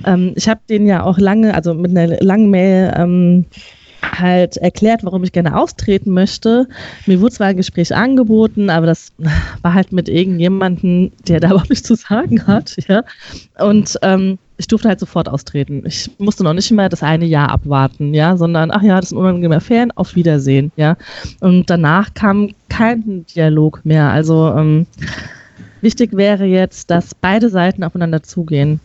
ähm, ich habe den ja auch lange, also mit einer langen Mail ähm, halt erklärt, warum ich gerne austreten möchte. Mir wurde zwar ein Gespräch angeboten, aber das war halt mit irgendjemandem, der da überhaupt nichts zu sagen hat, ja. Und ähm, ich durfte halt sofort austreten. Ich musste noch nicht mehr das eine Jahr abwarten, ja, sondern ach ja, das ist ein unangenehmer Fan, auf Wiedersehen, ja. Und danach kam kein Dialog mehr. Also ähm, wichtig wäre jetzt, dass beide Seiten aufeinander zugehen.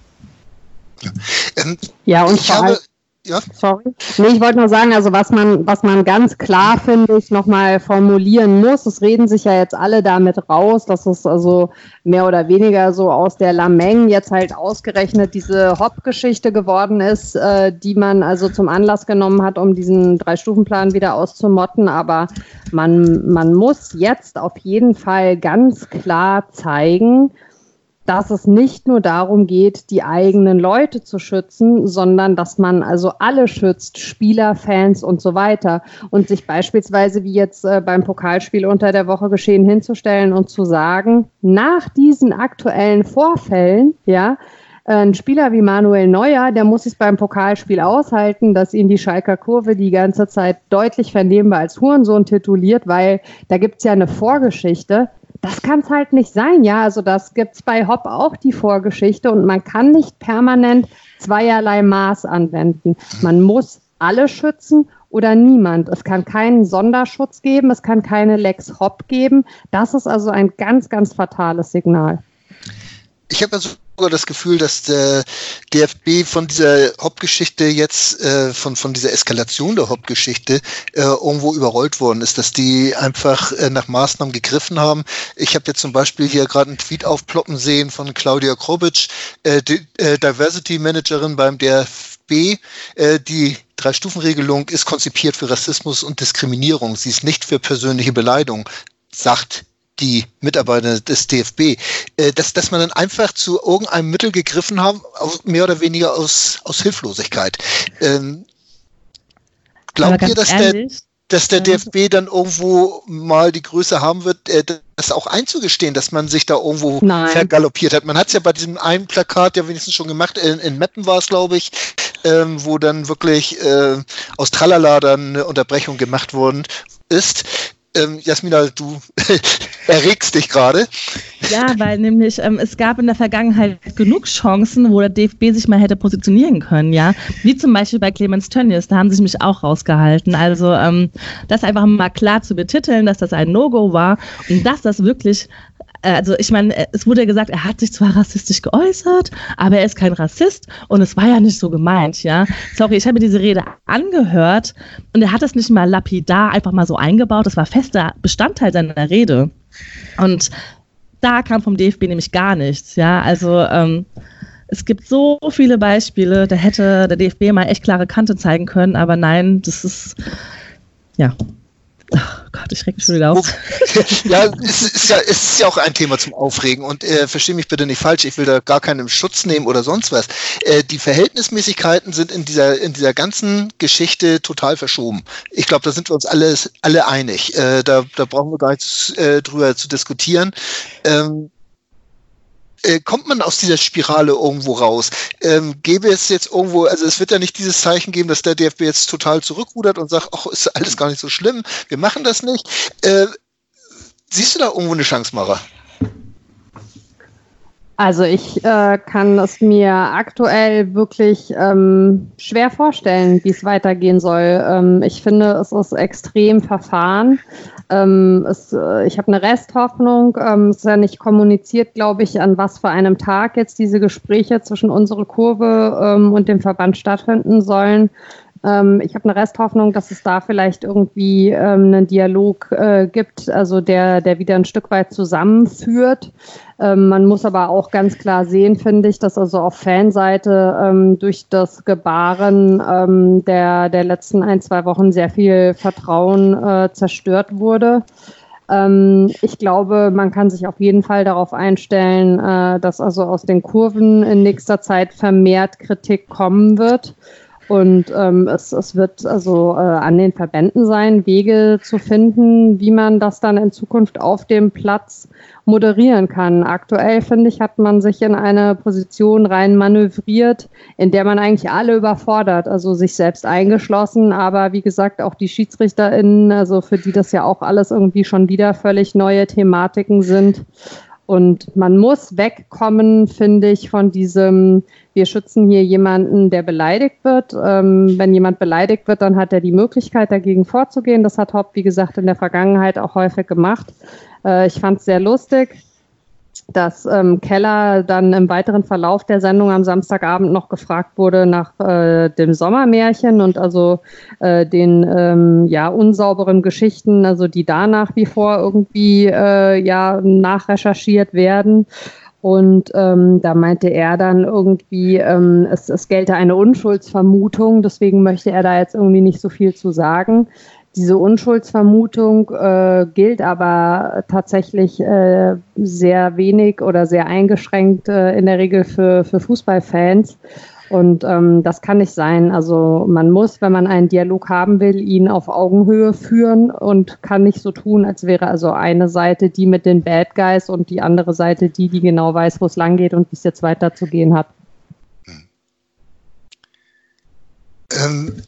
Ja, ähm, ja und ich habe, ja. Sorry. Nee, ich wollte nur sagen, also was man, was man ganz klar, finde ich, nochmal formulieren muss, es reden sich ja jetzt alle damit raus, dass es also mehr oder weniger so aus der Lameng jetzt halt ausgerechnet diese Hop-Geschichte geworden ist, äh, die man also zum Anlass genommen hat, um diesen Drei-Stufen-Plan wieder auszumotten. Aber man, man muss jetzt auf jeden Fall ganz klar zeigen, dass es nicht nur darum geht, die eigenen Leute zu schützen, sondern dass man also alle schützt, Spieler, Fans und so weiter. Und sich beispielsweise, wie jetzt äh, beim Pokalspiel unter der Woche geschehen, hinzustellen und zu sagen, nach diesen aktuellen Vorfällen, ja, ein Spieler wie Manuel Neuer, der muss es beim Pokalspiel aushalten, dass ihn die Schalker Kurve die ganze Zeit deutlich vernehmbar als Hurensohn tituliert, weil da gibt's ja eine Vorgeschichte das kann es halt nicht sein, ja. Also das gibt es bei Hop auch die Vorgeschichte und man kann nicht permanent zweierlei Maß anwenden. Man muss alle schützen oder niemand. Es kann keinen Sonderschutz geben, es kann keine Lex Hop geben. Das ist also ein ganz, ganz fatales Signal. Ich habe also sogar das Gefühl, dass der DFB von dieser Hauptgeschichte jetzt, äh, von, von dieser Eskalation der Hauptgeschichte äh, irgendwo überrollt worden ist, dass die einfach äh, nach Maßnahmen gegriffen haben. Ich habe jetzt zum Beispiel hier gerade einen Tweet aufploppen sehen von Claudia Krobic, äh, äh, Diversity Managerin beim DFB, äh, die Drei-Stufen-Regelung ist konzipiert für Rassismus und Diskriminierung. Sie ist nicht für persönliche Beleidigung, sagt die Mitarbeiter des DFB, äh, dass, dass man dann einfach zu irgendeinem Mittel gegriffen haben, mehr oder weniger aus, aus Hilflosigkeit. Ähm, glaubt ihr, dass ehrlich, der, dass der DFB dann irgendwo mal die Größe haben wird, äh, das auch einzugestehen, dass man sich da irgendwo Nein. vergaloppiert hat? Man hat es ja bei diesem einen Plakat ja wenigstens schon gemacht, in, in Meppen war es, glaube ich, ähm, wo dann wirklich äh, aus Tralala dann eine Unterbrechung gemacht worden ist. Ähm, Jasmina, du erregst dich gerade. Ja, weil nämlich ähm, es gab in der Vergangenheit genug Chancen, wo der DFB sich mal hätte positionieren können, ja. Wie zum Beispiel bei Clemens Tönnies, da haben sie mich auch rausgehalten. Also ähm, das einfach mal klar zu betiteln, dass das ein No-Go war und dass das wirklich also ich meine, äh, es wurde ja gesagt, er hat sich zwar rassistisch geäußert, aber er ist kein Rassist und es war ja nicht so gemeint, ja. Sorry, ich habe mir diese Rede angehört und er hat es nicht mal lapidar einfach mal so eingebaut, das war fester Bestandteil seiner Rede. Und da kam vom DFB nämlich gar nichts, ja. Also ähm, es gibt so viele Beispiele, da hätte der DFB mal echt klare Kante zeigen können, aber nein, das ist ja Ach Gott, ich reg mich schon wieder auf. ja, es ist ja, es ist ja auch ein Thema zum Aufregen und äh, verstehe mich bitte nicht falsch, ich will da gar keinen Schutz nehmen oder sonst was. Äh, die Verhältnismäßigkeiten sind in dieser, in dieser ganzen Geschichte total verschoben. Ich glaube, da sind wir uns alles, alle einig. Äh, da, da brauchen wir gar nicht äh, drüber zu diskutieren. Ähm, äh, kommt man aus dieser Spirale irgendwo raus? Ähm, gäbe es jetzt irgendwo, also es wird ja nicht dieses Zeichen geben, dass der DFB jetzt total zurückrudert und sagt, ach, ist alles gar nicht so schlimm, wir machen das nicht. Äh, siehst du da irgendwo eine Chance, Mara? Also ich äh, kann es mir aktuell wirklich ähm, schwer vorstellen, wie es weitergehen soll. Ähm, ich finde, es ist extrem verfahren. Ähm, es, äh, ich habe eine Resthoffnung. Ähm, es ist ja nicht kommuniziert, glaube ich, an was für einem Tag jetzt diese Gespräche zwischen unserer Kurve ähm, und dem Verband stattfinden sollen. Ähm, ich habe eine Resthoffnung, dass es da vielleicht irgendwie ähm, einen Dialog äh, gibt, also der, der wieder ein Stück weit zusammenführt. Ähm, man muss aber auch ganz klar sehen, finde ich, dass also auf Fanseite ähm, durch das Gebaren ähm, der, der letzten ein, zwei Wochen sehr viel Vertrauen äh, zerstört wurde. Ähm, ich glaube, man kann sich auf jeden Fall darauf einstellen, äh, dass also aus den Kurven in nächster Zeit vermehrt Kritik kommen wird. Und ähm, es, es wird also äh, an den Verbänden sein, Wege zu finden, wie man das dann in Zukunft auf dem Platz moderieren kann. Aktuell, finde ich, hat man sich in eine Position rein manövriert, in der man eigentlich alle überfordert, also sich selbst eingeschlossen, aber wie gesagt auch die SchiedsrichterInnen, also für die das ja auch alles irgendwie schon wieder völlig neue Thematiken sind. Und man muss wegkommen, finde ich, von diesem, wir schützen hier jemanden, der beleidigt wird. Ähm, wenn jemand beleidigt wird, dann hat er die Möglichkeit, dagegen vorzugehen. Das hat Hopp, wie gesagt, in der Vergangenheit auch häufig gemacht. Äh, ich fand es sehr lustig. Dass ähm, Keller dann im weiteren Verlauf der Sendung am Samstagabend noch gefragt wurde nach äh, dem Sommermärchen und also äh, den ähm, ja unsauberen Geschichten, also die da nach wie vor irgendwie äh, ja nachrecherchiert werden. Und ähm, da meinte er dann irgendwie, ähm, es, es gelte eine Unschuldsvermutung, deswegen möchte er da jetzt irgendwie nicht so viel zu sagen. Diese Unschuldsvermutung äh, gilt aber tatsächlich äh, sehr wenig oder sehr eingeschränkt äh, in der Regel für, für Fußballfans. Und ähm, das kann nicht sein. Also man muss, wenn man einen Dialog haben will, ihn auf Augenhöhe führen und kann nicht so tun, als wäre also eine Seite die mit den Bad Guys und die andere Seite die, die genau weiß, wo es lang geht und wie es jetzt weiterzugehen hat. Ähm,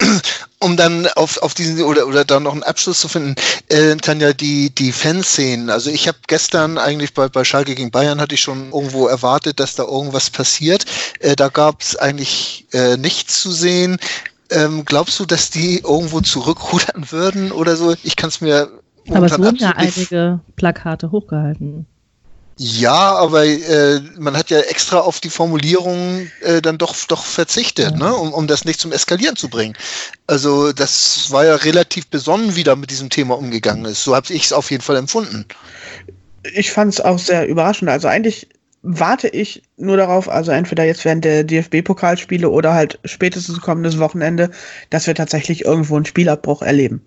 um dann auf, auf diesen oder oder dann noch einen Abschluss zu finden, äh, Tanja, die die Fanszenen. Also ich habe gestern eigentlich bei bei Schalke gegen Bayern hatte ich schon irgendwo erwartet, dass da irgendwas passiert. Äh, da gab es eigentlich äh, nichts zu sehen. Ähm, glaubst du, dass die irgendwo zurückrudern würden oder so? Ich kann es mir aber es wurden ja einige Plakate hochgehalten. Ja, aber äh, man hat ja extra auf die Formulierung äh, dann doch doch verzichtet, ne? um, um das nicht zum Eskalieren zu bringen. Also das war ja relativ besonnen, wie da mit diesem Thema umgegangen ist. So habe ich es auf jeden Fall empfunden. Ich fand es auch sehr überraschend. Also eigentlich warte ich nur darauf, also entweder jetzt während der DFB-Pokalspiele oder halt spätestens kommendes Wochenende, dass wir tatsächlich irgendwo einen Spielabbruch erleben.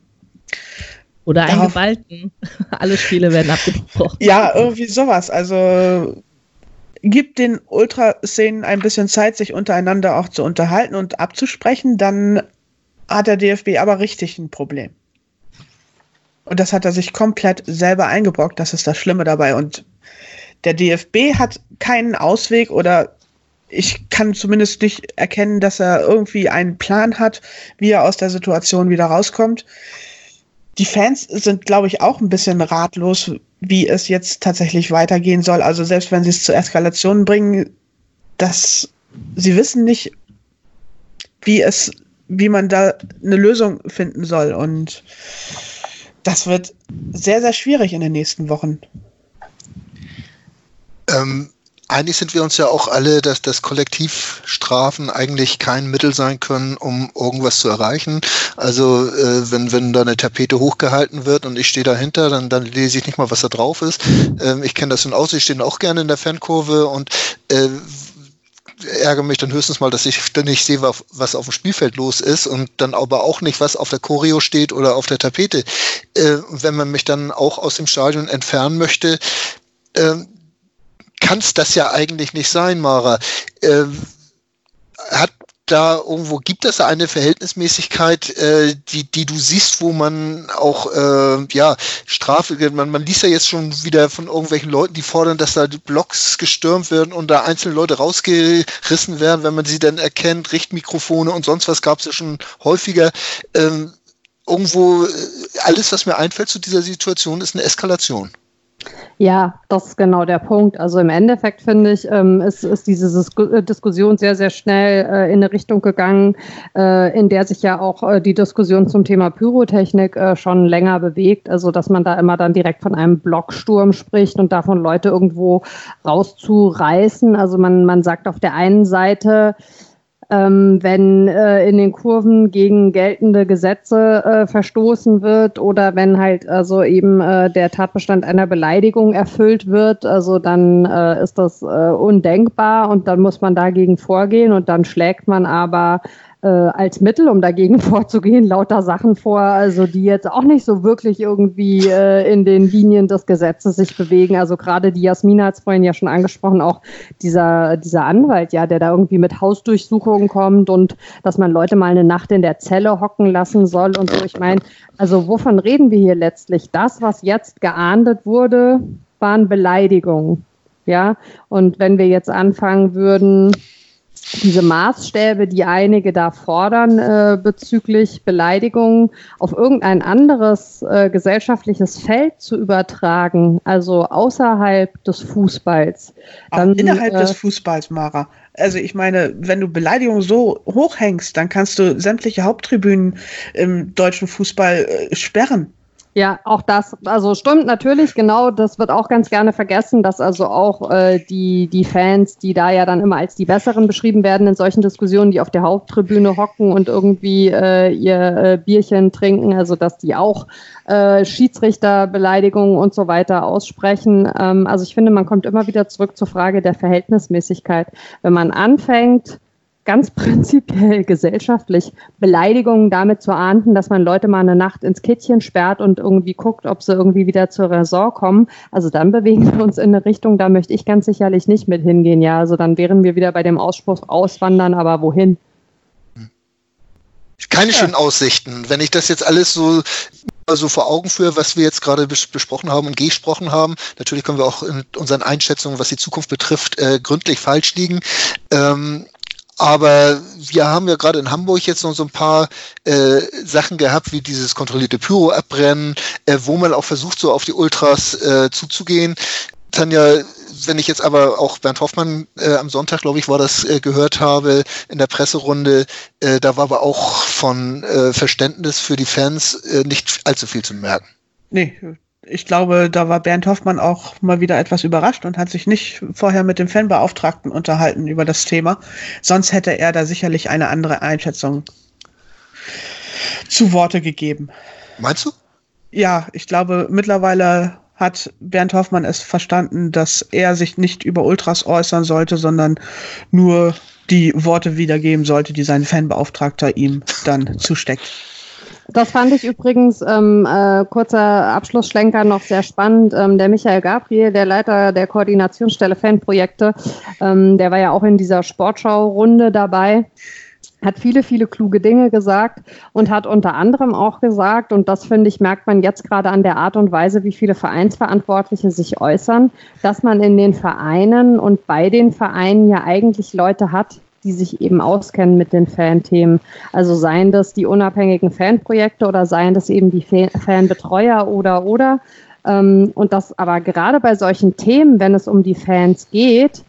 Oder einen Gewalten. Alle Spiele werden abgebrochen. Ja, irgendwie sowas. Also gibt den Ultraszenen ein bisschen Zeit, sich untereinander auch zu unterhalten und abzusprechen, dann hat der DFB aber richtig ein Problem. Und das hat er sich komplett selber eingebrockt. Das ist das Schlimme dabei. Und der DFB hat keinen Ausweg oder ich kann zumindest nicht erkennen, dass er irgendwie einen Plan hat, wie er aus der Situation wieder rauskommt die Fans sind, glaube ich, auch ein bisschen ratlos, wie es jetzt tatsächlich weitergehen soll. Also selbst wenn sie es zur Eskalation bringen, dass sie wissen nicht, wie es, wie man da eine Lösung finden soll. Und das wird sehr, sehr schwierig in den nächsten Wochen. Ähm, einig sind wir uns ja auch alle, dass das Kollektivstrafen eigentlich kein Mittel sein können, um irgendwas zu erreichen. Also äh, wenn, wenn da eine Tapete hochgehalten wird und ich stehe dahinter, dann, dann lese ich nicht mal, was da drauf ist. Ähm, ich kenne das in Aussicht, ich stehe auch gerne in der Fankurve und äh, ärgere mich dann höchstens mal, dass ich nicht sehe, was auf dem Spielfeld los ist und dann aber auch nicht, was auf der Choreo steht oder auf der Tapete. Äh, wenn man mich dann auch aus dem Stadion entfernen möchte, äh, kann es das ja eigentlich nicht sein, Mara. Äh, hat da irgendwo gibt es eine Verhältnismäßigkeit, äh, die, die du siehst, wo man auch äh, ja Strafe, man, man liest ja jetzt schon wieder von irgendwelchen Leuten, die fordern, dass da Blocks gestürmt werden und da einzelne Leute rausgerissen werden, wenn man sie dann erkennt, Richtmikrofone und sonst was gab es ja schon häufiger. Ähm, irgendwo äh, alles, was mir einfällt zu dieser Situation, ist eine Eskalation. Ja, das ist genau der Punkt. Also im Endeffekt finde ich, ähm, ist, ist diese Disku Diskussion sehr, sehr schnell äh, in eine Richtung gegangen, äh, in der sich ja auch äh, die Diskussion zum Thema Pyrotechnik äh, schon länger bewegt. Also dass man da immer dann direkt von einem Blocksturm spricht und davon Leute irgendwo rauszureißen. Also man, man sagt auf der einen Seite, ähm, wenn äh, in den Kurven gegen geltende Gesetze äh, verstoßen wird oder wenn halt also eben äh, der Tatbestand einer Beleidigung erfüllt wird, also dann äh, ist das äh, undenkbar und dann muss man dagegen vorgehen und dann schlägt man aber äh, als Mittel, um dagegen vorzugehen, lauter Sachen vor, also die jetzt auch nicht so wirklich irgendwie äh, in den Linien des Gesetzes sich bewegen. Also gerade die Jasmina hat es vorhin ja schon angesprochen, auch dieser, dieser Anwalt, ja, der da irgendwie mit Hausdurchsuchungen kommt und dass man Leute mal eine Nacht in der Zelle hocken lassen soll und so. Ich meine, also wovon reden wir hier letztlich? Das, was jetzt geahndet wurde, waren Beleidigungen. Ja, und wenn wir jetzt anfangen würden, diese Maßstäbe, die einige da fordern äh, bezüglich Beleidigungen, auf irgendein anderes äh, gesellschaftliches Feld zu übertragen, also außerhalb des Fußballs. Dann, Auch innerhalb äh, des Fußballs, Mara. Also ich meine, wenn du Beleidigungen so hochhängst, dann kannst du sämtliche Haupttribünen im deutschen Fußball äh, sperren. Ja, auch das, also stimmt natürlich, genau, das wird auch ganz gerne vergessen, dass also auch äh, die, die Fans, die da ja dann immer als die Besseren beschrieben werden in solchen Diskussionen, die auf der Haupttribüne hocken und irgendwie äh, ihr äh, Bierchen trinken, also dass die auch äh, Schiedsrichterbeleidigungen und so weiter aussprechen. Ähm, also ich finde, man kommt immer wieder zurück zur Frage der Verhältnismäßigkeit. Wenn man anfängt, ganz prinzipiell gesellschaftlich Beleidigungen damit zu ahnden, dass man Leute mal eine Nacht ins Kittchen sperrt und irgendwie guckt, ob sie irgendwie wieder zur Raison kommen. Also dann bewegen wir uns in eine Richtung, da möchte ich ganz sicherlich nicht mit hingehen. Ja, also dann wären wir wieder bei dem Ausspruch auswandern, aber wohin? Keine ja. schönen Aussichten. Wenn ich das jetzt alles so so vor Augen führe, was wir jetzt gerade bes besprochen haben und gesprochen haben. Natürlich können wir auch in unseren Einschätzungen, was die Zukunft betrifft, äh, gründlich falsch liegen. Ähm, aber wir haben ja gerade in Hamburg jetzt noch so ein paar äh, Sachen gehabt, wie dieses kontrollierte Pyro-Abbrennen, äh, wo man auch versucht, so auf die Ultras äh, zuzugehen. Tanja, wenn ich jetzt aber auch Bernd Hoffmann äh, am Sonntag, glaube ich, war das, äh, gehört habe in der Presserunde, äh, da war aber auch von äh, Verständnis für die Fans äh, nicht allzu viel zu merken. Nee, ich glaube, da war Bernd Hoffmann auch mal wieder etwas überrascht und hat sich nicht vorher mit dem Fanbeauftragten unterhalten über das Thema. Sonst hätte er da sicherlich eine andere Einschätzung zu Worte gegeben. Meinst du? Ja, ich glaube, mittlerweile hat Bernd Hoffmann es verstanden, dass er sich nicht über Ultras äußern sollte, sondern nur die Worte wiedergeben sollte, die sein Fanbeauftragter ihm dann zusteckt. Das fand ich übrigens, ähm, äh, kurzer Abschlussschlenker, noch sehr spannend. Ähm, der Michael Gabriel, der Leiter der Koordinationsstelle Fanprojekte, ähm, der war ja auch in dieser Sportschau-Runde dabei hat viele, viele kluge Dinge gesagt und hat unter anderem auch gesagt, und das finde ich, merkt man jetzt gerade an der Art und Weise, wie viele Vereinsverantwortliche sich äußern, dass man in den Vereinen und bei den Vereinen ja eigentlich Leute hat, die sich eben auskennen mit den Fanthemen. Also seien das die unabhängigen Fanprojekte oder seien das eben die Fanbetreuer oder oder. Ähm, und das aber gerade bei solchen Themen, wenn es um die Fans geht,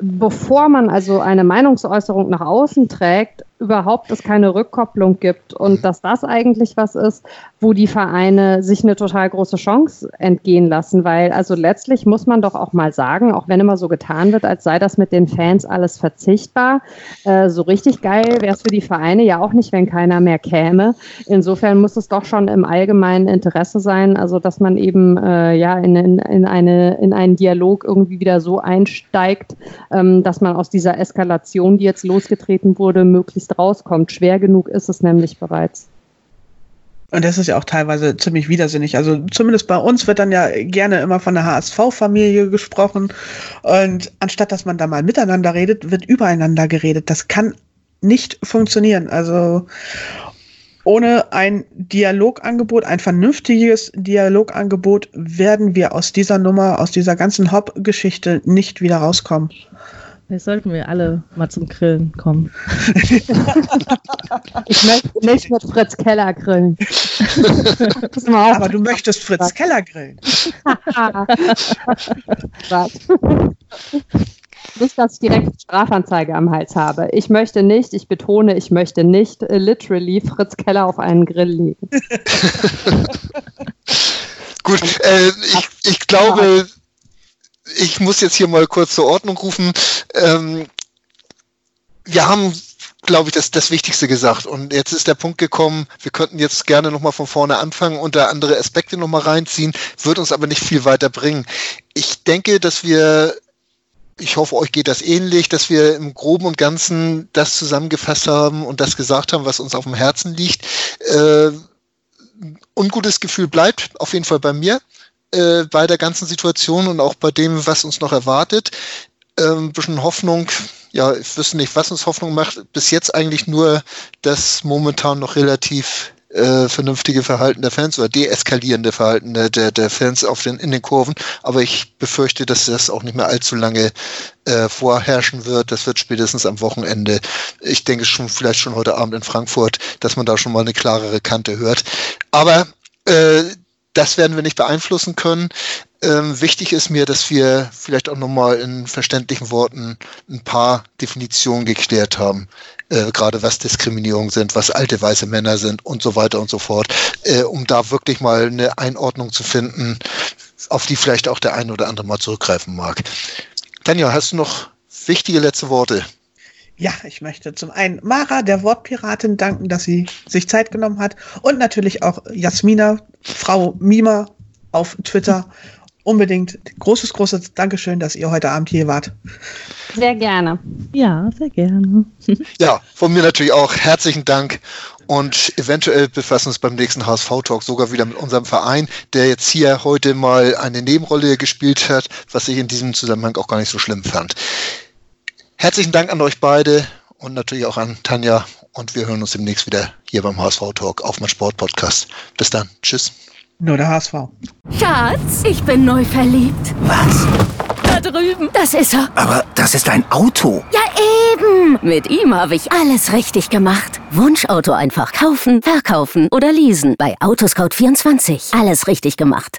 bevor man also eine Meinungsäußerung nach außen trägt, überhaupt es keine Rückkopplung gibt und dass das eigentlich was ist, wo die Vereine sich eine total große Chance entgehen lassen, weil also letztlich muss man doch auch mal sagen, auch wenn immer so getan wird, als sei das mit den Fans alles verzichtbar, äh, so richtig geil wäre es für die Vereine ja auch nicht, wenn keiner mehr käme. Insofern muss es doch schon im allgemeinen Interesse sein, also dass man eben äh, ja in, in, in, eine, in einen Dialog irgendwie wieder so einsteigt, ähm, dass man aus dieser Eskalation, die jetzt losgetreten wurde, möglichst rauskommt. Schwer genug ist es nämlich bereits. Und das ist ja auch teilweise ziemlich widersinnig. Also zumindest bei uns wird dann ja gerne immer von der HSV-Familie gesprochen. Und anstatt dass man da mal miteinander redet, wird übereinander geredet. Das kann nicht funktionieren. Also ohne ein Dialogangebot, ein vernünftiges Dialogangebot, werden wir aus dieser Nummer, aus dieser ganzen Hop-Geschichte nicht wieder rauskommen. Vielleicht sollten wir alle mal zum Grillen kommen. ich möchte nicht mit Fritz Keller grillen. Aber du möchtest Fritz Keller grillen. nicht, dass ich direkt Strafanzeige am Hals habe. Ich möchte nicht, ich betone, ich möchte nicht uh, literally Fritz Keller auf einen Grill legen. Gut, äh, ich, ich glaube, ich muss jetzt hier mal kurz zur Ordnung rufen. Ähm, wir haben, glaube ich, das, das Wichtigste gesagt. Und jetzt ist der Punkt gekommen, wir könnten jetzt gerne nochmal von vorne anfangen und da andere Aspekte nochmal reinziehen, wird uns aber nicht viel weiter bringen. Ich denke, dass wir ich hoffe, euch geht das ähnlich, dass wir im Groben und Ganzen das zusammengefasst haben und das gesagt haben, was uns auf dem Herzen liegt. Äh, ungutes Gefühl bleibt auf jeden Fall bei mir äh, bei der ganzen Situation und auch bei dem, was uns noch erwartet. Ähm, bisschen Hoffnung, ja, ich wüsste nicht, was uns Hoffnung macht. Bis jetzt eigentlich nur das momentan noch relativ äh, vernünftige Verhalten der Fans oder deeskalierende Verhalten der, der, der Fans auf den, in den Kurven. Aber ich befürchte, dass das auch nicht mehr allzu lange äh, vorherrschen wird. Das wird spätestens am Wochenende. Ich denke schon, vielleicht schon heute Abend in Frankfurt, dass man da schon mal eine klarere Kante hört. Aber äh, das werden wir nicht beeinflussen können. Ähm, wichtig ist mir, dass wir vielleicht auch nochmal in verständlichen Worten ein paar Definitionen geklärt haben. Äh, gerade was Diskriminierung sind, was alte weiße Männer sind und so weiter und so fort, äh, um da wirklich mal eine Einordnung zu finden, auf die vielleicht auch der eine oder andere mal zurückgreifen mag. Tanja, hast du noch wichtige letzte Worte? Ja, ich möchte zum einen Mara, der Wortpiratin, danken, dass sie sich Zeit genommen hat und natürlich auch Jasmina, Frau Mima auf Twitter. Unbedingt großes, großes Dankeschön, dass ihr heute Abend hier wart. Sehr gerne. Ja, sehr gerne. Ja, von mir natürlich auch herzlichen Dank und eventuell befassen wir uns beim nächsten HSV-Talk sogar wieder mit unserem Verein, der jetzt hier heute mal eine Nebenrolle gespielt hat, was ich in diesem Zusammenhang auch gar nicht so schlimm fand. Herzlichen Dank an euch beide und natürlich auch an Tanja. Und wir hören uns demnächst wieder hier beim HSV Talk auf mein Sport Podcast. Bis dann. Tschüss. Nur der HSV. Schatz, ich bin neu verliebt. Was? Da drüben. Das ist er. Aber das ist ein Auto. Ja, eben. Mit ihm habe ich alles richtig gemacht. Wunschauto einfach kaufen, verkaufen oder leasen. Bei Autoscout24. Alles richtig gemacht.